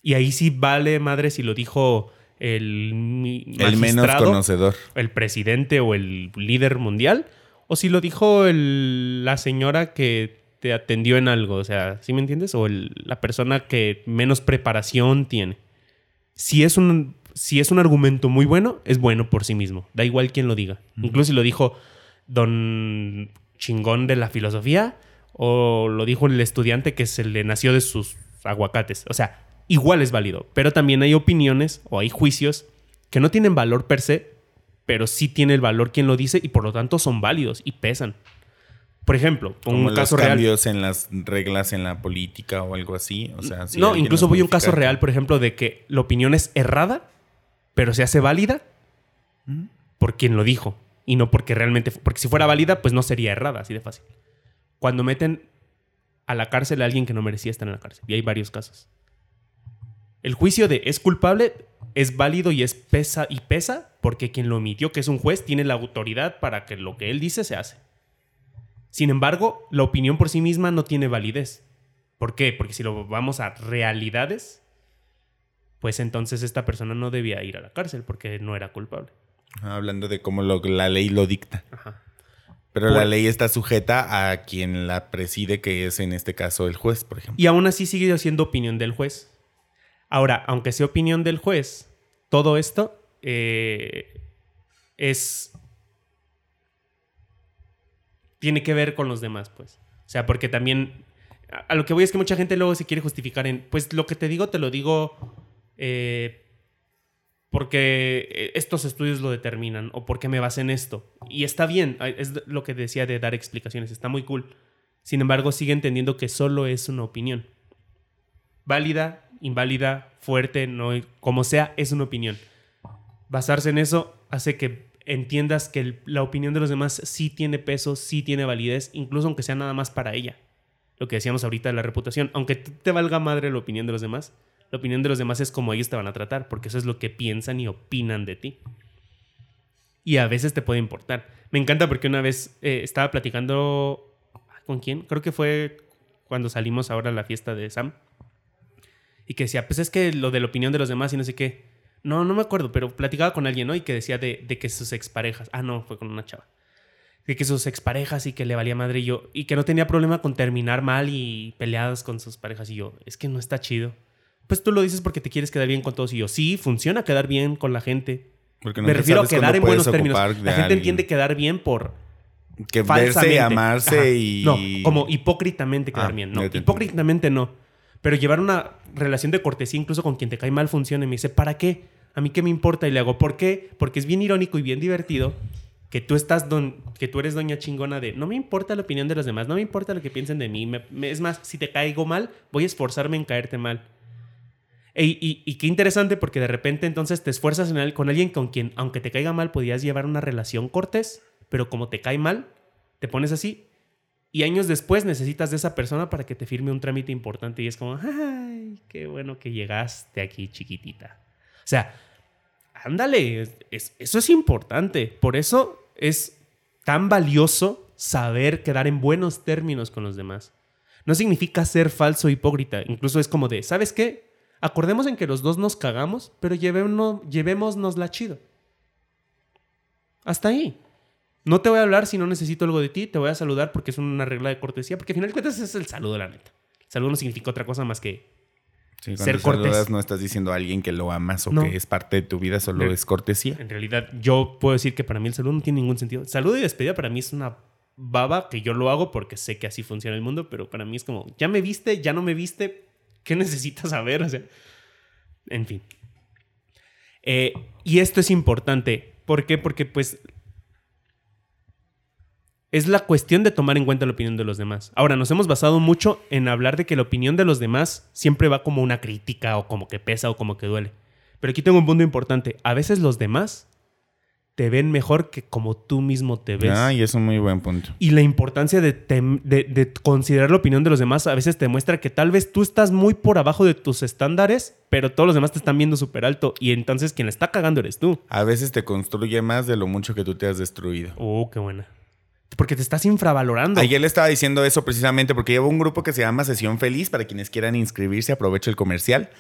Y ahí sí vale madre si lo dijo el, El menos conocedor. el presidente o el líder mundial, o si lo dijo el- la señora que te atendió en algo, o sea, ¿sí me entiendes? O el- la persona que menos preparación tiene. Si es, un, si es un argumento muy bueno, es bueno por sí mismo. Da igual quién lo diga. Incluso si lo dijo don chingón de la filosofía o lo dijo el estudiante que se le nació de sus aguacates. O sea, igual es válido. Pero también hay opiniones o hay juicios que no tienen valor per se, pero sí tiene el valor quien lo dice y por lo tanto son válidos y pesan. Por ejemplo, Como un los caso real. cambios en las reglas en la política o algo así. O sea, si no, incluso voy a un caso real, por ejemplo, de que la opinión es errada, pero se hace válida por quien lo dijo. Y no porque realmente. Porque si fuera válida, pues no sería errada, así de fácil. Cuando meten a la cárcel a alguien que no merecía estar en la cárcel. Y hay varios casos. El juicio de es culpable es válido y es pesa y pesa porque quien lo emitió, que es un juez, tiene la autoridad para que lo que él dice se hace. Sin embargo, la opinión por sí misma no tiene validez. ¿Por qué? Porque si lo vamos a realidades, pues entonces esta persona no debía ir a la cárcel porque no era culpable. Ah, Hablando de cómo lo- la ley lo dicta. Ajá. Pero Por- la ley está sujeta a quien la preside, que es en este caso el juez, por ejemplo. Y aún así sigue siendo opinión del juez. Ahora, aunque sea opinión del juez, todo esto eh, es... Tiene que ver con los demás, pues. O sea, porque también... A, lo que voy es que mucha gente luego se quiere justificar en... Pues lo que te digo, te lo digo... eh, porque eh, estos estudios lo determinan o porque me basé en esto. Y está bien, es lo que decía de dar explicaciones, está muy cool. Sin embargo, sigue entendiendo que solo es una opinión. Válida, inválida, fuerte, no, como sea, es una opinión. Basarse en eso hace que entiendas que la opinión de los demás sí tiene peso, sí tiene validez, incluso aunque sea nada más para ella. Lo que decíamos ahorita de la reputación. Aunque te valga madre la opinión de los demás, la opinión de los demás es como ellos te van a tratar, porque eso es lo que piensan y opinan de ti. Y a veces te puede importar. Me encanta porque una vez eh, estaba platicando... ¿Con quién? Creo que fue cuando salimos ahora a la fiesta de Sam. Y que decía, pues es que lo de la opinión de los demás y no sé qué. No, no me acuerdo, pero platicaba con alguien, ¿no? Y que decía de, de que sus exparejas. Ah, no, fue con una chava. de que sus exparejas y que le valía madre y yo, y que no tenía problema con terminar mal y peleadas con sus parejas y yo, es que no está chido. Pues tú lo dices porque te quieres quedar bien con todos y yo, sí, funciona quedar bien con la gente. Porque Me refiero a quedar en buenos términos. La gente alguien. entiende quedar bien por que verse y amarse Ajá. y. No, como hipócritamente quedar Ah, bien. No, hipócritamente no. Pero llevar una relación de cortesía incluso con quien te cae mal funciona y me dice, ¿para qué? A mí qué me importa y le hago, ¿por qué? Porque es bien irónico y bien divertido que tú estás don, que tú eres doña chingona de no me importa la opinión de los demás, no me importa lo que piensen de mí. es más, si te caigo mal, voy a esforzarme en caerte mal. Y qué interesante porque de repente entonces te esfuerzas en el- con alguien con quien, aunque te caiga mal, podías llevar una relación cortés, pero como te cae mal, te pones así. Y años después necesitas de esa persona para que te firme un trámite importante y es como, ay, qué bueno que llegaste aquí, chiquitita. O sea, ándale, es- es- eso es importante. Por eso es tan valioso saber quedar en buenos términos con los demás. No significa ser falso o hipócrita. Incluso es como de, ¿sabes qué? Acordemos en que los dos nos cagamos, pero llevémonos, llevémonos la chido. Hasta ahí. No te voy a hablar si no necesito algo de ti, te voy a saludar porque es una regla de cortesía, porque al final de cuentas es el saludo, la neta. El saludo no significa otra cosa más que Sí, ser cortés. saludas no estás diciendo a alguien que lo amas o No. que es parte de tu vida, solo es cortesía. En realidad, yo puedo decir que para mí el saludo no tiene ningún sentido. Saludo y despedida para mí es una baba que yo lo hago porque sé que así funciona el mundo, pero para mí es como, ya me viste, ya no me viste, ¿qué necesitas saber? O sea, en fin. Eh, y esto es importante. ¿Por qué? Porque pues es la cuestión de tomar en cuenta la opinión de los demás. Ahora, nos hemos basado mucho en hablar de que la opinión de los demás siempre va como una crítica o como que pesa o como que duele. Pero aquí tengo un punto importante. A veces los demás te ven mejor que como tú mismo te ves. Ah, y es un muy buen punto. Y la importancia de, de- de considerar la opinión de los demás a veces te muestra que tal vez tú estás muy por abajo de tus estándares, pero todos los demás te están viendo súper alto. Y entonces quien la está cagando eres tú. A veces te construye más de lo mucho que tú te has destruido. Oh, qué buena. Porque te estás infravalorando. Ayer le estaba diciendo eso precisamente porque llevo un grupo que se llama Sesión Feliz. Para quienes quieran inscribirse, aprovecho el comercial.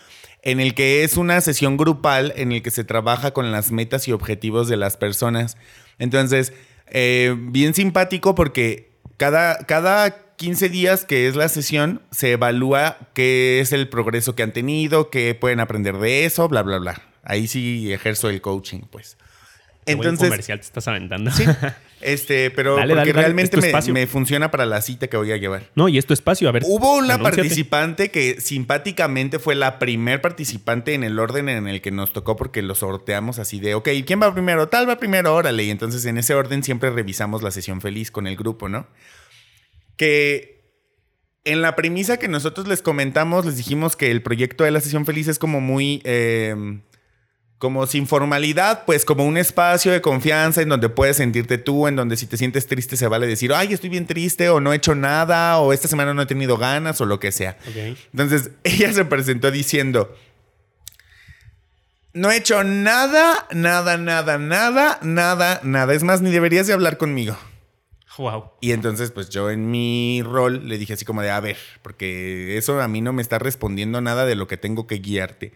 En el que es una sesión grupal en el que se trabaja con las metas y objetivos de las personas. Entonces, eh, bien simpático porque cada, cada 15 días que es la sesión se evalúa qué es el progreso que han tenido, qué pueden aprender de eso, bla, bla, bla. Ahí sí ejerzo el coaching, pues. Qué buen Entonces, comercial te estás aventando. Sí. Este, pero Dale, porque dale, realmente me, funciona para la cita que voy a llevar. No, y es tu espacio. A ver. Hubo una anúnciate. participante que simpáticamente fue la primer participante en el orden en el que nos tocó porque lo sorteamos así de, ok, ¿quién va primero? Tal va primero, órale. Y entonces en ese orden siempre revisamos la sesión feliz con el grupo, ¿no? Que en la premisa que nosotros les comentamos, les dijimos que el proyecto de la sesión feliz es como muy... eh, como sin formalidad, pues como un espacio de confianza en donde puedes sentirte tú, en donde si te sientes triste se vale decir, ay, estoy bien triste, o no he hecho nada, o esta semana no he tenido ganas, o lo que sea. Entonces, ella se presentó diciendo, no he hecho nada, nada, nada, nada, nada, nada. Es más, ni deberías de hablar conmigo. Wow. Y entonces, pues yo en mi rol le dije así como de, a ver, porque eso a mí no me está respondiendo nada de lo que tengo que guiarte.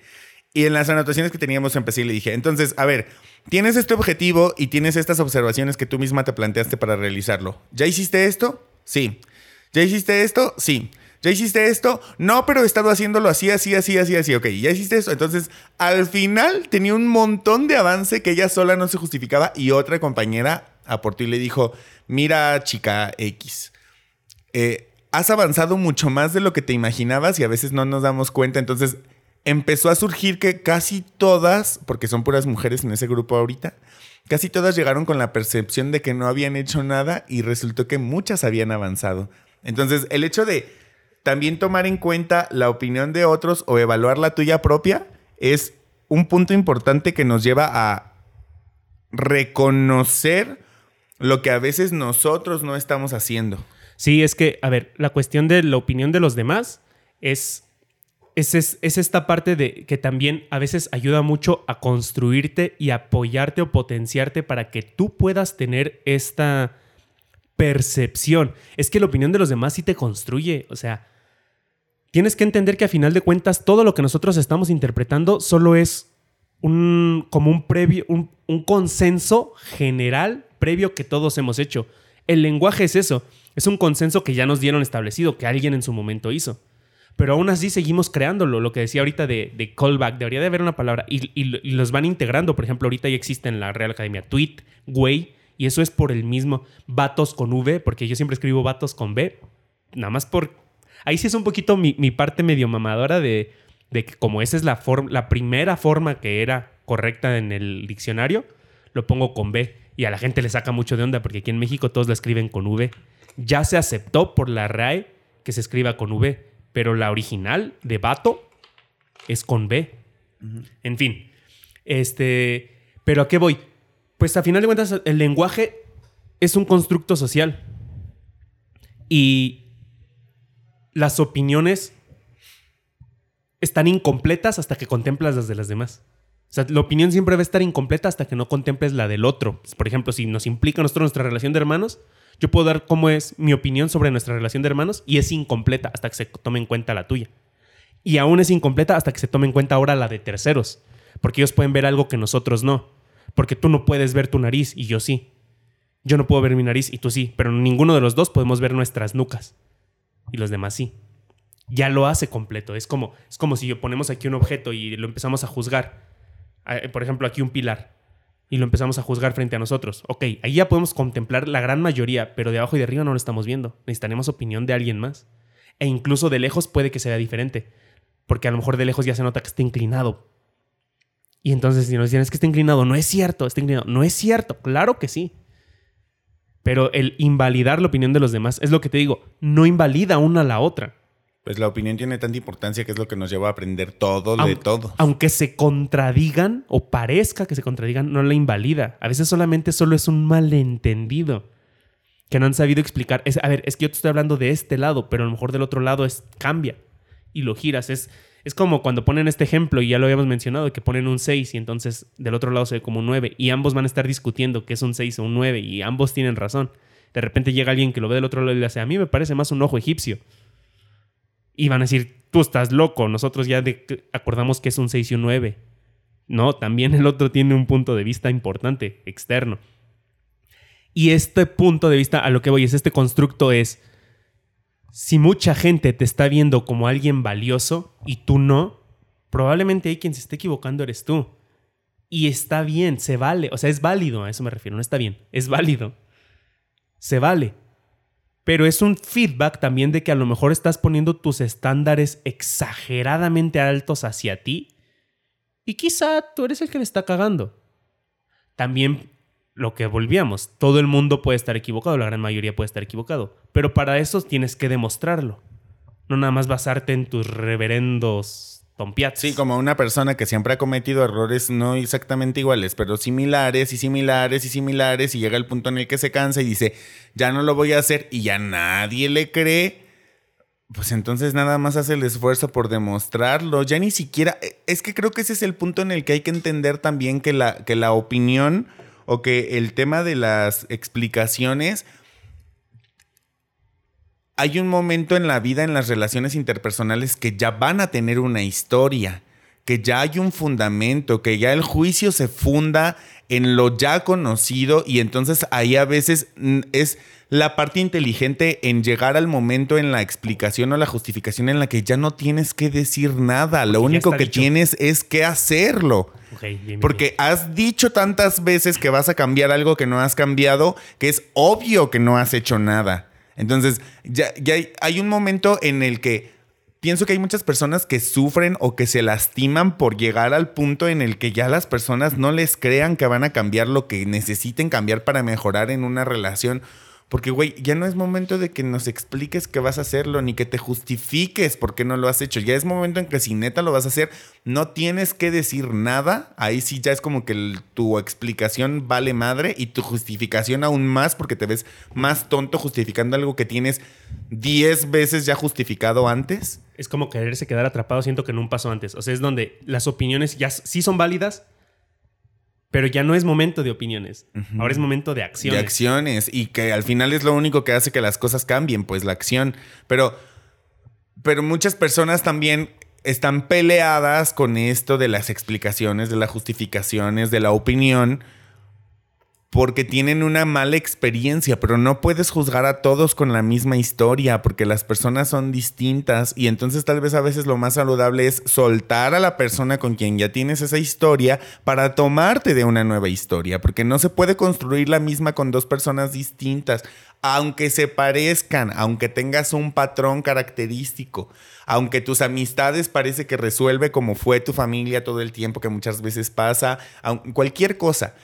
Y en las anotaciones que teníamos empecé y le dije, entonces, a ver, tienes este objetivo y tienes estas observaciones que tú misma te planteaste para realizarlo. ¿Ya hiciste esto? Sí. ¿Ya hiciste esto? Sí. ¿Ya hiciste esto? No, pero he estado haciéndolo así, así, así, así, así. Ok, ¿ya hiciste esto? Entonces, al final tenía un montón de avance que ella sola no se justificaba y otra compañera aportó y le dijo, mira chica X, eh, has avanzado mucho más de lo que te imaginabas y a veces no nos damos cuenta. Entonces empezó a surgir que casi todas, porque son puras mujeres en ese grupo ahorita, casi todas llegaron con la percepción de que no habían hecho nada y resultó que muchas habían avanzado. Entonces el hecho de también tomar en cuenta la opinión de otros o evaluar la tuya propia es un punto importante que nos lleva a reconocer lo que a veces nosotros no estamos haciendo. Sí, es que, a ver, la cuestión de la opinión de los demás es, es, es, es esta parte de que también a veces ayuda mucho a construirte y apoyarte o potenciarte para que tú puedas tener esta percepción. Es que la opinión de los demás sí te construye, o sea, tienes que entender que a final de cuentas todo lo que nosotros estamos interpretando solo es un como un previo un consenso general previo que todos hemos hecho. El lenguaje es eso. Es un consenso que ya nos dieron establecido, que alguien en su momento hizo. Pero aún así seguimos creándolo. Lo que decía ahorita de, de callback, debería de haber una palabra. Y, y- los van integrando. Por ejemplo, ahorita ya existe en la Real Academia tweet, güey. Y eso es por el mismo vatos con V, porque yo siempre escribo vatos con B. Nada más por. Ahí sí es un poquito mi, mi parte medio mamadora de, de que, como esa es la, forma, la primera forma que era correcta en el diccionario, lo pongo con B. Y a la gente le saca mucho de onda, porque aquí en México todos la escriben con V. Ya se aceptó por la RAE que se escriba con V, pero la original de vato es con B. En fin, este, pero ¿a qué voy? Pues a final de cuentas el lenguaje es un constructo social y las opiniones están incompletas hasta que contemplas las de las demás. O sea, la opinión siempre va a estar incompleta hasta que no contemples la del otro. Por ejemplo, si nos implica a nosotros nuestra relación de hermanos, yo puedo dar cómo es mi opinión sobre nuestra relación de hermanos y es incompleta hasta que se tome en cuenta la tuya. Y aún es incompleta hasta que se tome en cuenta ahora la de terceros. Porque ellos pueden ver algo que nosotros no. Porque tú no puedes ver tu nariz y yo sí. Yo no puedo ver mi nariz y tú sí. Pero ninguno de los dos podemos ver nuestras nucas. Y los demás sí. Ya lo hace completo. Es como, es como si yo ponemos aquí un objeto y lo empezamos a juzgar. Eh, Por ejemplo, aquí un pilar. Y lo empezamos a juzgar frente a nosotros. Ok, ahí ya podemos contemplar la gran mayoría, pero de abajo y de arriba no lo estamos viendo. Necesitaremos opinión de alguien más. E incluso de lejos puede que sea diferente. Porque a lo mejor de lejos ya se nota que está inclinado. Y entonces si nos dicen es que está inclinado, no es cierto, está inclinado. No es cierto, claro que sí. Pero el invalidar la opinión de los demás es lo que te digo, no invalida una a la otra. Pues la opinión tiene tanta importancia que es lo que nos lleva a aprender todo de todo. Aunque se contradigan o parezca que se contradigan, no la invalida. A veces solamente solo es un malentendido que no han sabido explicar. Es- a ver, es que yo te estoy hablando de este lado, pero a lo mejor del otro lado es cambia y lo giras. Es, es como cuando ponen este ejemplo, y ya lo habíamos mencionado, que ponen un 6 y entonces del otro lado se ve como un 9 y ambos van a estar discutiendo que es un 6 o un 9 y ambos tienen razón. De repente llega alguien que lo ve del otro lado y le dice, a mí me parece más un ojo egipcio. Y van a decir, tú estás loco, nosotros ya acordamos que es un 6 y un 9. No, también el otro tiene un punto de vista importante, externo. Y este punto de vista, a lo que voy, es este constructo es, si mucha gente te está viendo como alguien valioso y tú no, probablemente ahí quien se esté equivocando eres tú. Y está bien, se vale, o sea, es válido, a eso me refiero, no está bien, es válido. Se vale. Pero es un feedback también de que a lo mejor estás poniendo tus estándares exageradamente altos hacia ti y quizá tú eres el que le está cagando. También lo que volvíamos, todo el mundo puede estar equivocado, la gran mayoría puede estar equivocado, pero para eso tienes que demostrarlo. No nada más basarte en tus reverendos tompiates. Sí, como una persona que siempre ha cometido errores no exactamente iguales, pero similares y similares y similares y llega el punto en el que se cansa y dice, ya no lo voy a hacer y ya nadie le cree, pues entonces nada más hace el esfuerzo por demostrarlo. Ya ni siquiera, eh, es que creo que ese es el punto en el que hay que entender también que la, que la opinión o que el tema de las explicaciones hay un momento en la vida, en las relaciones interpersonales, que ya van a tener una historia, que ya hay un fundamento, que ya el juicio se funda en lo ya conocido y entonces ahí a veces mm, es la parte inteligente en llegar al momento en la explicación o la justificación en la que ya no tienes que decir nada, lo único que dicho. tienes es que hacerlo. Ok, bien, bien, Porque has dicho tantas veces que vas a cambiar algo que no has cambiado, que es obvio que no has hecho nada. Entonces, ya, ya hay, hay un momento en el que pienso que hay muchas personas que sufren o que se lastiman por llegar al punto en el que ya las personas no les crean que van a cambiar lo que necesiten cambiar para mejorar en una relación. Porque, güey, ya no es momento de que nos expliques que vas a hacerlo, ni que te justifiques por qué no lo has hecho. Ya es momento en que si neta lo vas a hacer, no tienes que decir nada. Ahí sí ya es como que tu explicación vale madre y tu justificación aún más porque te ves más tonto justificando algo que tienes 10 veces ya justificado antes. Es como quererse quedar atrapado, siento que en un paso antes. O sea, es donde las opiniones ya sí son válidas, pero ya no es momento de opiniones. Ahora es momento de acciones. De acciones. Y que al final es lo único que hace que las cosas cambien, pues la acción. Pero, pero muchas personas también están peleadas con esto de las explicaciones, de las justificaciones, de la opinión. Porque tienen una mala experiencia, pero no puedes juzgar a todos con la misma historia, porque las personas son distintas y entonces tal vez a veces lo más saludable es soltar a la persona con quien ya tienes esa historia para tomarte de una nueva historia, porque no se puede construir la misma con dos personas distintas, aunque se parezcan, aunque tengas un patrón característico, aunque tus amistades parece que resuelve como fue tu familia todo el tiempo, que muchas veces pasa, cualquier cosa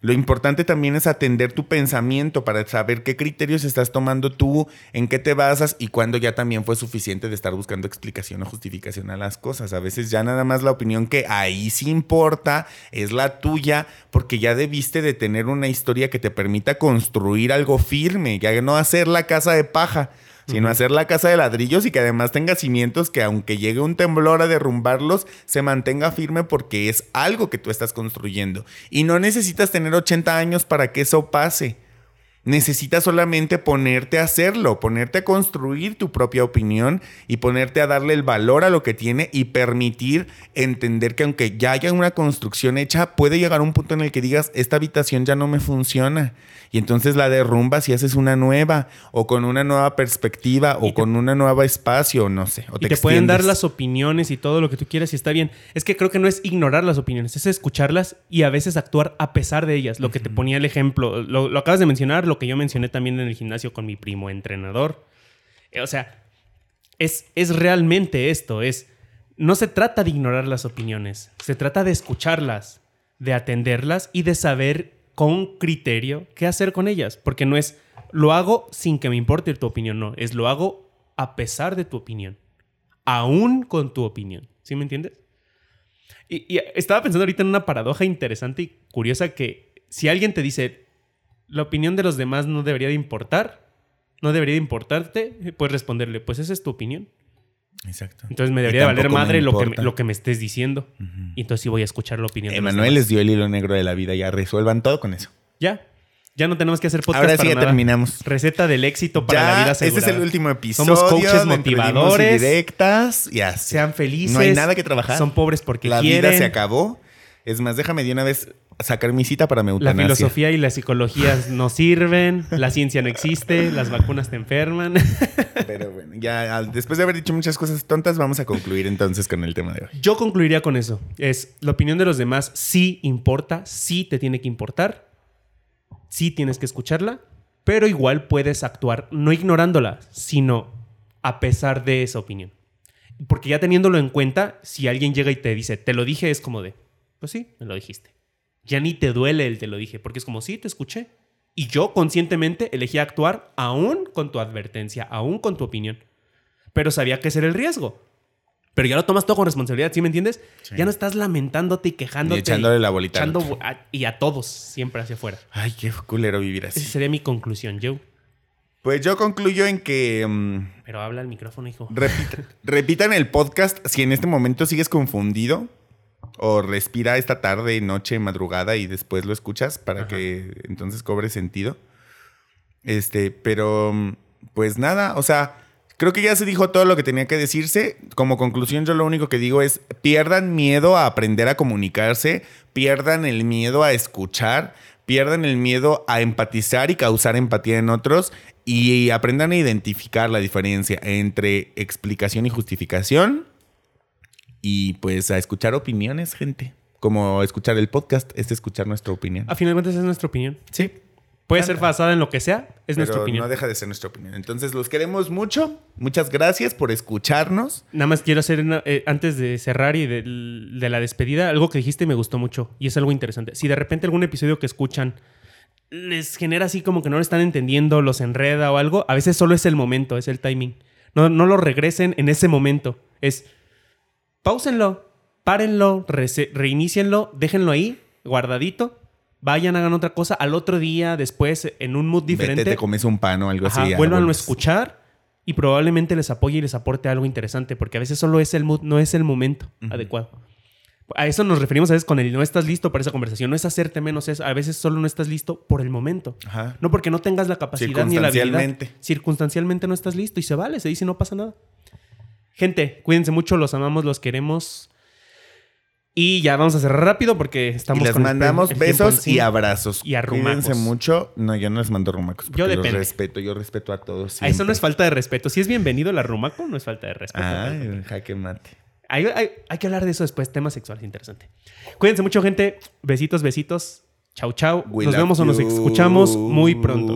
lo importante también es atender tu pensamiento para saber qué criterios estás tomando tú, en qué te basas y cuándo ya también fue suficiente de estar buscando explicación o justificación a las cosas. A veces ya nada más la opinión que ahí sí importa es la tuya porque ya debiste de tener una historia que te permita construir algo firme, ya no hacer la casa de paja sino hacer la casa de ladrillos y que además tenga cimientos que aunque llegue un temblor a derrumbarlos, se mantenga firme porque es algo que tú estás construyendo. Y no necesitas tener 80 años para que eso pase. Necesitas solamente ponerte a hacerlo, ponerte a construir tu propia opinión y ponerte a darle el valor a lo que tiene y permitir entender que aunque ya haya una construcción hecha, puede llegar un punto en el que digas, esta habitación ya no me funciona. Y entonces la derrumbas y haces una nueva, o con una nueva perspectiva, o con un nuevo espacio, no sé. y te pueden dar las opiniones y todo lo que tú quieras y está bien. Es que creo que no es ignorar las opiniones, es escucharlas y a veces actuar a pesar de ellas. Lo que te ponía el ejemplo, lo, lo acabas de mencionar, lo que yo mencioné también en el gimnasio con mi primo entrenador. Eh, o sea, es, es realmente esto, es... No se trata de ignorar las opiniones, se trata de escucharlas, de atenderlas y de saber con criterio qué hacer con ellas. Porque no es lo hago sin que me importe tu opinión, no, es lo hago a pesar de tu opinión, aún con tu opinión. ¿Sí me entiendes? Y, y, estaba pensando ahorita en una paradoja interesante y curiosa que si alguien te dice, la opinión de los demás no debería de importar, no debería de importarte, puedes responderle, pues esa es tu opinión. Exacto. Entonces me debería de valer madre lo que, me, lo que me estés diciendo. Y entonces sí voy a escuchar la opinión Emanuel les dio el hilo negro de la vida, ya resuelvan todo con eso. Ya. Ya no tenemos que hacer podcast. Ahora sí ya terminamos. Receta del éxito para la vida asegurada. Ese es el último episodio. Somos coaches motivadores. directas. Ya. Sean felices. No hay nada que trabajar. Son pobres porque la quieren. La vida se acabó. Es más, déjame de una vez sacar mi cita para mi eutanasia. La filosofía y la psicología no sirven, la ciencia no existe, las vacunas te enferman. Pero bueno, ya después de haber dicho muchas cosas tontas, vamos a concluir entonces con el tema de hoy. Yo concluiría con eso. Es la opinión de los demás sí importa, sí te tiene que importar, sí tienes que escucharla, pero igual puedes actuar no ignorándola, sino a pesar de esa opinión. Porque ya teniéndolo en cuenta, si alguien llega y te dice, te lo dije, es como de, pues sí, me lo dijiste ya ni te duele el te lo dije, porque es como, sí, te escuché. Y yo conscientemente elegí actuar aún con tu advertencia, aún con tu opinión. Pero sabía que ese era el riesgo. Pero ya lo tomas todo con responsabilidad, ¿sí me entiendes? Ya no estás lamentándote y quejándote. Y echándole la bolita. y a todos, siempre hacia afuera. Ay, qué culero vivir así. Esa sería mi conclusión, Joe. Pues yo concluyo en que. Mm, Pero habla el micrófono, hijo. repitan el podcast si en este momento sigues confundido o respira esta tarde, noche, madrugada y después lo escuchas para que entonces cobre sentido. Este, pero pues nada, o sea, creo que ya se dijo todo lo que tenía que decirse. Como conclusión, yo lo único que digo es pierdan miedo a aprender a comunicarse, pierdan el miedo a escuchar, pierdan el miedo a empatizar y causar empatía en otros y aprendan a identificar la diferencia entre explicación y justificación y pues a escuchar opiniones, gente. Como escuchar el podcast, es escuchar nuestra opinión. A final de cuentas es nuestra opinión. Sí. Puede ser basada en lo que sea, es nuestra opinión. No deja de ser nuestra opinión. Entonces, los queremos mucho. Muchas gracias por escucharnos. Nada más quiero hacer, eh, antes de cerrar y de, la despedida, algo que dijiste me gustó mucho y es algo interesante. Si de repente algún episodio que escuchan les genera así como que no lo están entendiendo, los enreda o algo, a veces solo es el momento, es el timing. No, no lo regresen en ese momento. Es Páusenlo, párenlo, reinicienlo, déjenlo ahí, guardadito. Vayan, hagan otra cosa. Al otro día, después, en un mood diferente. Vete, te comes un pan o algo así. Vuelvan a escuchar y probablemente les apoye y les aporte algo interesante, porque a veces solo es el mood, no es el momento adecuado. A eso nos referimos a veces con el no estás listo para esa conversación. No es hacerte menos, es a veces solo no estás listo por el momento. No porque no tengas la capacidad ni la habilidad. Circunstancialmente no estás listo y se vale, se dice no pasa nada. Gente, cuídense mucho, los amamos, los queremos. Y ya vamos a cerrar rápido porque estamos y les con mandamos el besos y abrazos. Y arrumacos. Cuídense mucho. No, yo no les mando rumacos. porque Yo los depende. respeto. Yo respeto a todos. Ah, Eso no siempre. es falta de respeto. Si es bienvenido el arrumaco, no es falta de respeto. Ay, jaque mate. Hay, hay- hay que hablar de eso después. Tema sexual, es interesante. Cuídense mucho, gente. Besitos, besitos. Chau, chau. We Nos vemos o nos escuchamos muy pronto.